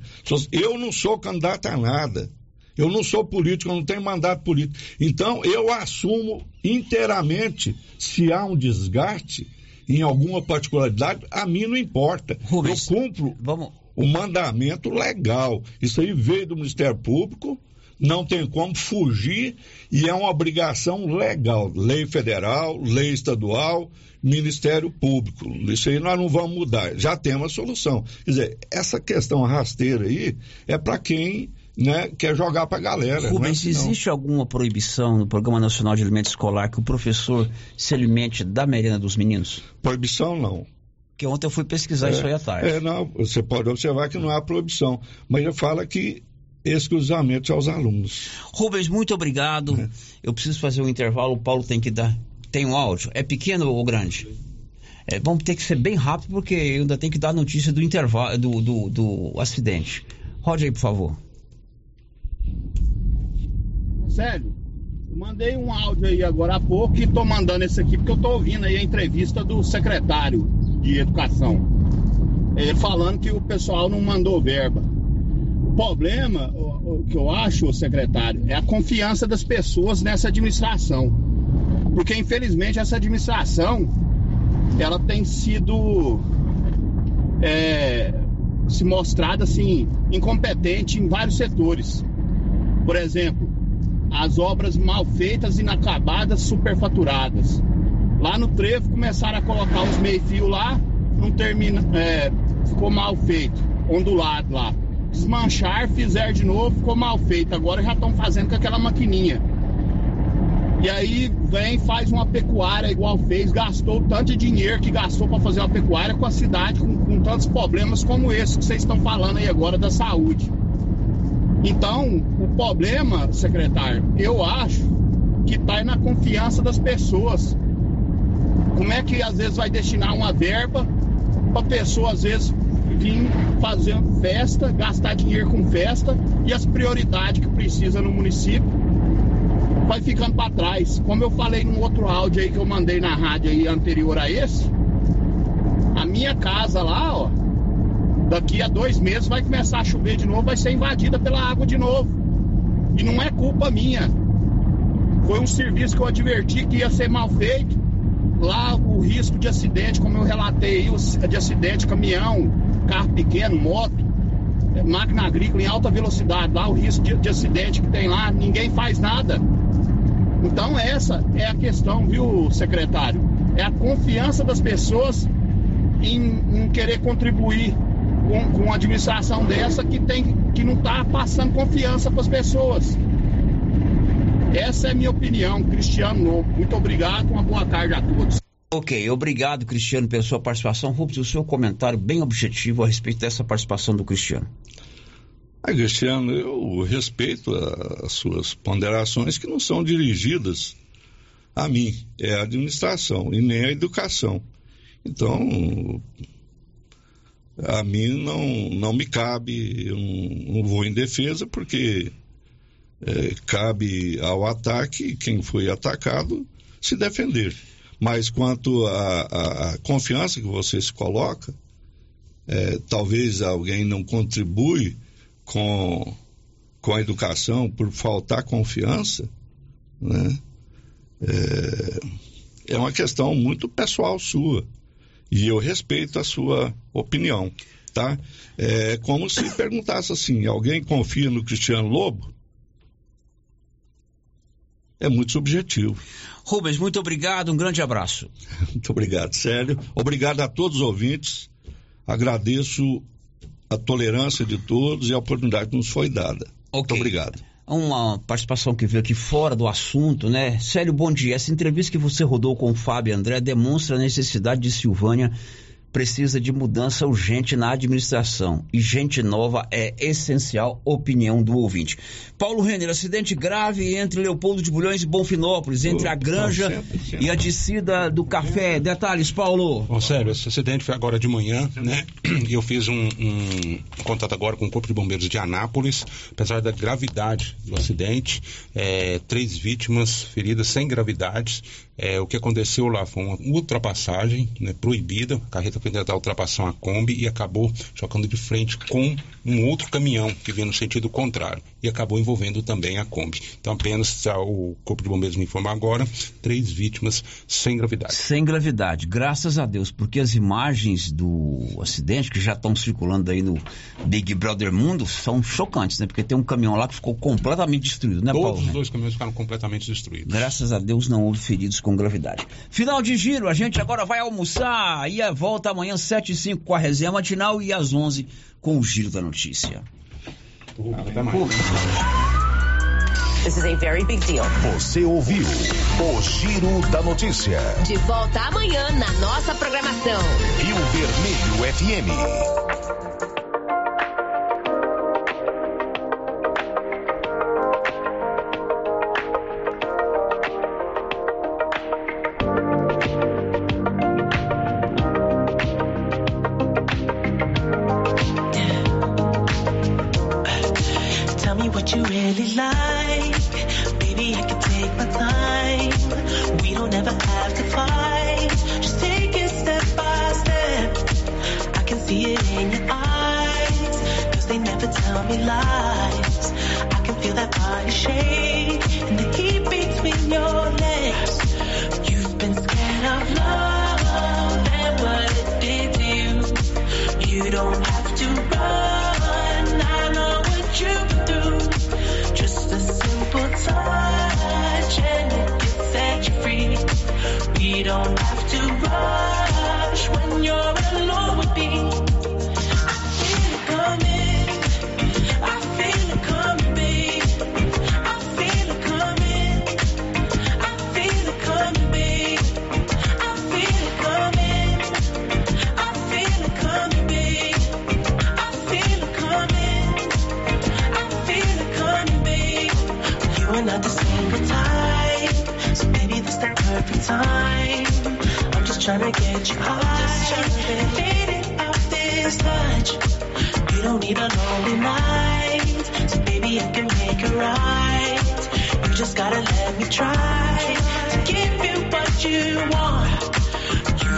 Eu não sou candidato a nada. Eu não sou político, eu não tenho mandato político. Então, eu assumo inteiramente se há um desgaste em alguma particularidade, a mim não importa. Rubens, eu cumpro vamos... o mandamento legal. Isso aí veio do Ministério Público, não tem como fugir e é uma obrigação legal. Lei federal, lei estadual, Ministério Público. Isso aí nós não vamos mudar. Já temos a solução. Quer dizer, essa questão rasteira aí é para quem né, quer jogar para a galera. é Rubens, não. existe alguma proibição no Programa Nacional de Alimento Escolar que o professor se alimente da merenda dos meninos? Proibição não. Porque ontem eu fui pesquisar isso aí à tarde. É, não, você pode observar que não há proibição, mas ele fala que exclusivamente aos alunos. Rubens, muito obrigado. É. Eu preciso fazer um intervalo, o Paulo tem que dar. Tem um áudio? É pequeno ou grande? É, vamos ter que ser bem rápido porque eu ainda tenho que dar a notícia do intervalo do, do, do acidente. Rode aí, por favor. Sério, mandei um áudio aí agora há pouco e tô mandando esse aqui porque eu tô ouvindo aí a entrevista do secretário de Educação. Ele falando que o pessoal não mandou verba. O problema, o, o que eu acho, secretário, é a confiança das pessoas nessa administração. Porque, infelizmente, essa administração ela tem sido é, se mostrada assim incompetente em vários setores. Por exemplo, as obras mal feitas, inacabadas, superfaturadas. Lá no trevo começaram a colocar uns meio-fio lá, não termina, é, ficou mal feito, ondulado lá. Desmanchar, fizer de novo, ficou mal feito. Agora já estão fazendo com aquela maquininha. E aí vem, faz uma pecuária igual fez, gastou tanto dinheiro que gastou para fazer uma pecuária com a cidade com, com tantos problemas como esse que vocês estão falando aí agora da saúde. Então, o problema, secretário, eu acho que está na confiança das pessoas. Como é que às vezes vai destinar uma verba para pessoa às vezes vir fazer festa, gastar dinheiro com festa e as prioridades que precisa no município vai ficando para trás. Como eu falei num outro áudio aí que eu mandei na rádio aí anterior a esse, a minha casa lá, ó, daqui a dois meses vai começar a chover de novo, vai ser invadida pela água de novo. E não é culpa minha. Foi um serviço que eu adverti que ia ser mal feito. Lá o risco de acidente, como eu relatei aí, de acidente, caminhão, carro pequeno, moto, máquina agrícola em alta velocidade, lá o risco de, de acidente que tem lá, ninguém faz nada. Então essa é a questão, viu, secretário? É a confiança das pessoas em, em querer contribuir com, com uma administração dessa que, tem, que não está passando confiança para as pessoas. Essa é a minha opinião, Cristiano Novo. Muito obrigado, uma boa tarde a todos. Ok, obrigado, Cristiano, pela sua participação. Rubens, o seu comentário bem objetivo a respeito dessa participação do Cristiano. Ah, Cristiano, eu respeito as suas ponderações que não são dirigidas a mim, é a administração e nem a educação. Então, a mim não, não me cabe, eu não, não vou em defesa, porque é, cabe ao ataque quem foi atacado se defender. Mas quanto à confiança que você se coloca, é, talvez alguém não contribui com, com a educação por faltar confiança, né? É, é uma questão muito pessoal sua. E eu respeito a sua opinião, tá? É como se perguntasse assim, alguém confia no Cristiano Lobo? É muito subjetivo. Rubens, muito obrigado, um grande abraço. Muito obrigado, Célio. Obrigado a todos os ouvintes. Agradeço a tolerância de todos e a oportunidade que nos foi dada. Okay. Muito obrigado. Uma participação que veio aqui fora do assunto, né? Célio, bom dia. Essa entrevista que você rodou com o Fábio André demonstra a necessidade de Silvânia precisa de mudança urgente na administração e gente nova é essencial, opinião do ouvinte. Paulo Renner, acidente grave entre Leopoldo de Bulhões e Bonfinópolis, entre a Granja e a descida do café. Detalhes, Paulo. Bom, sério, esse acidente foi agora de manhã, né? E eu fiz um, um, contato agora com o Corpo de Bombeiros de Anápolis, apesar da gravidade do acidente, é, três vítimas feridas sem gravidades, é, o que aconteceu lá foi uma ultrapassagem né, proibida, a carreta foi tentar ultrapassar uma Kombi e acabou chocando de frente com um outro caminhão que vinha no sentido contrário e acabou envolvendo também a Kombi. Então apenas o Corpo de Bombeiros me informa agora, três vítimas sem gravidade. Sem gravidade, graças a Deus, porque as imagens do acidente que já estão circulando aí no Big Brother Mundo são chocantes, né? Porque tem um caminhão lá que ficou completamente destruído, né, Todos Paulo? Todos os dois caminhões ficaram completamente destruídos. Graças a Deus não houve feridos com gravidade. Final de giro, a gente agora vai almoçar e a volta amanhã 7 e 5 com a resenha matinal e às 11 com o giro da notícia. Até mais. This is a very big deal. Você ouviu o Giro da Notícia. De volta amanhã na nossa programação. Rio Vermelho FM.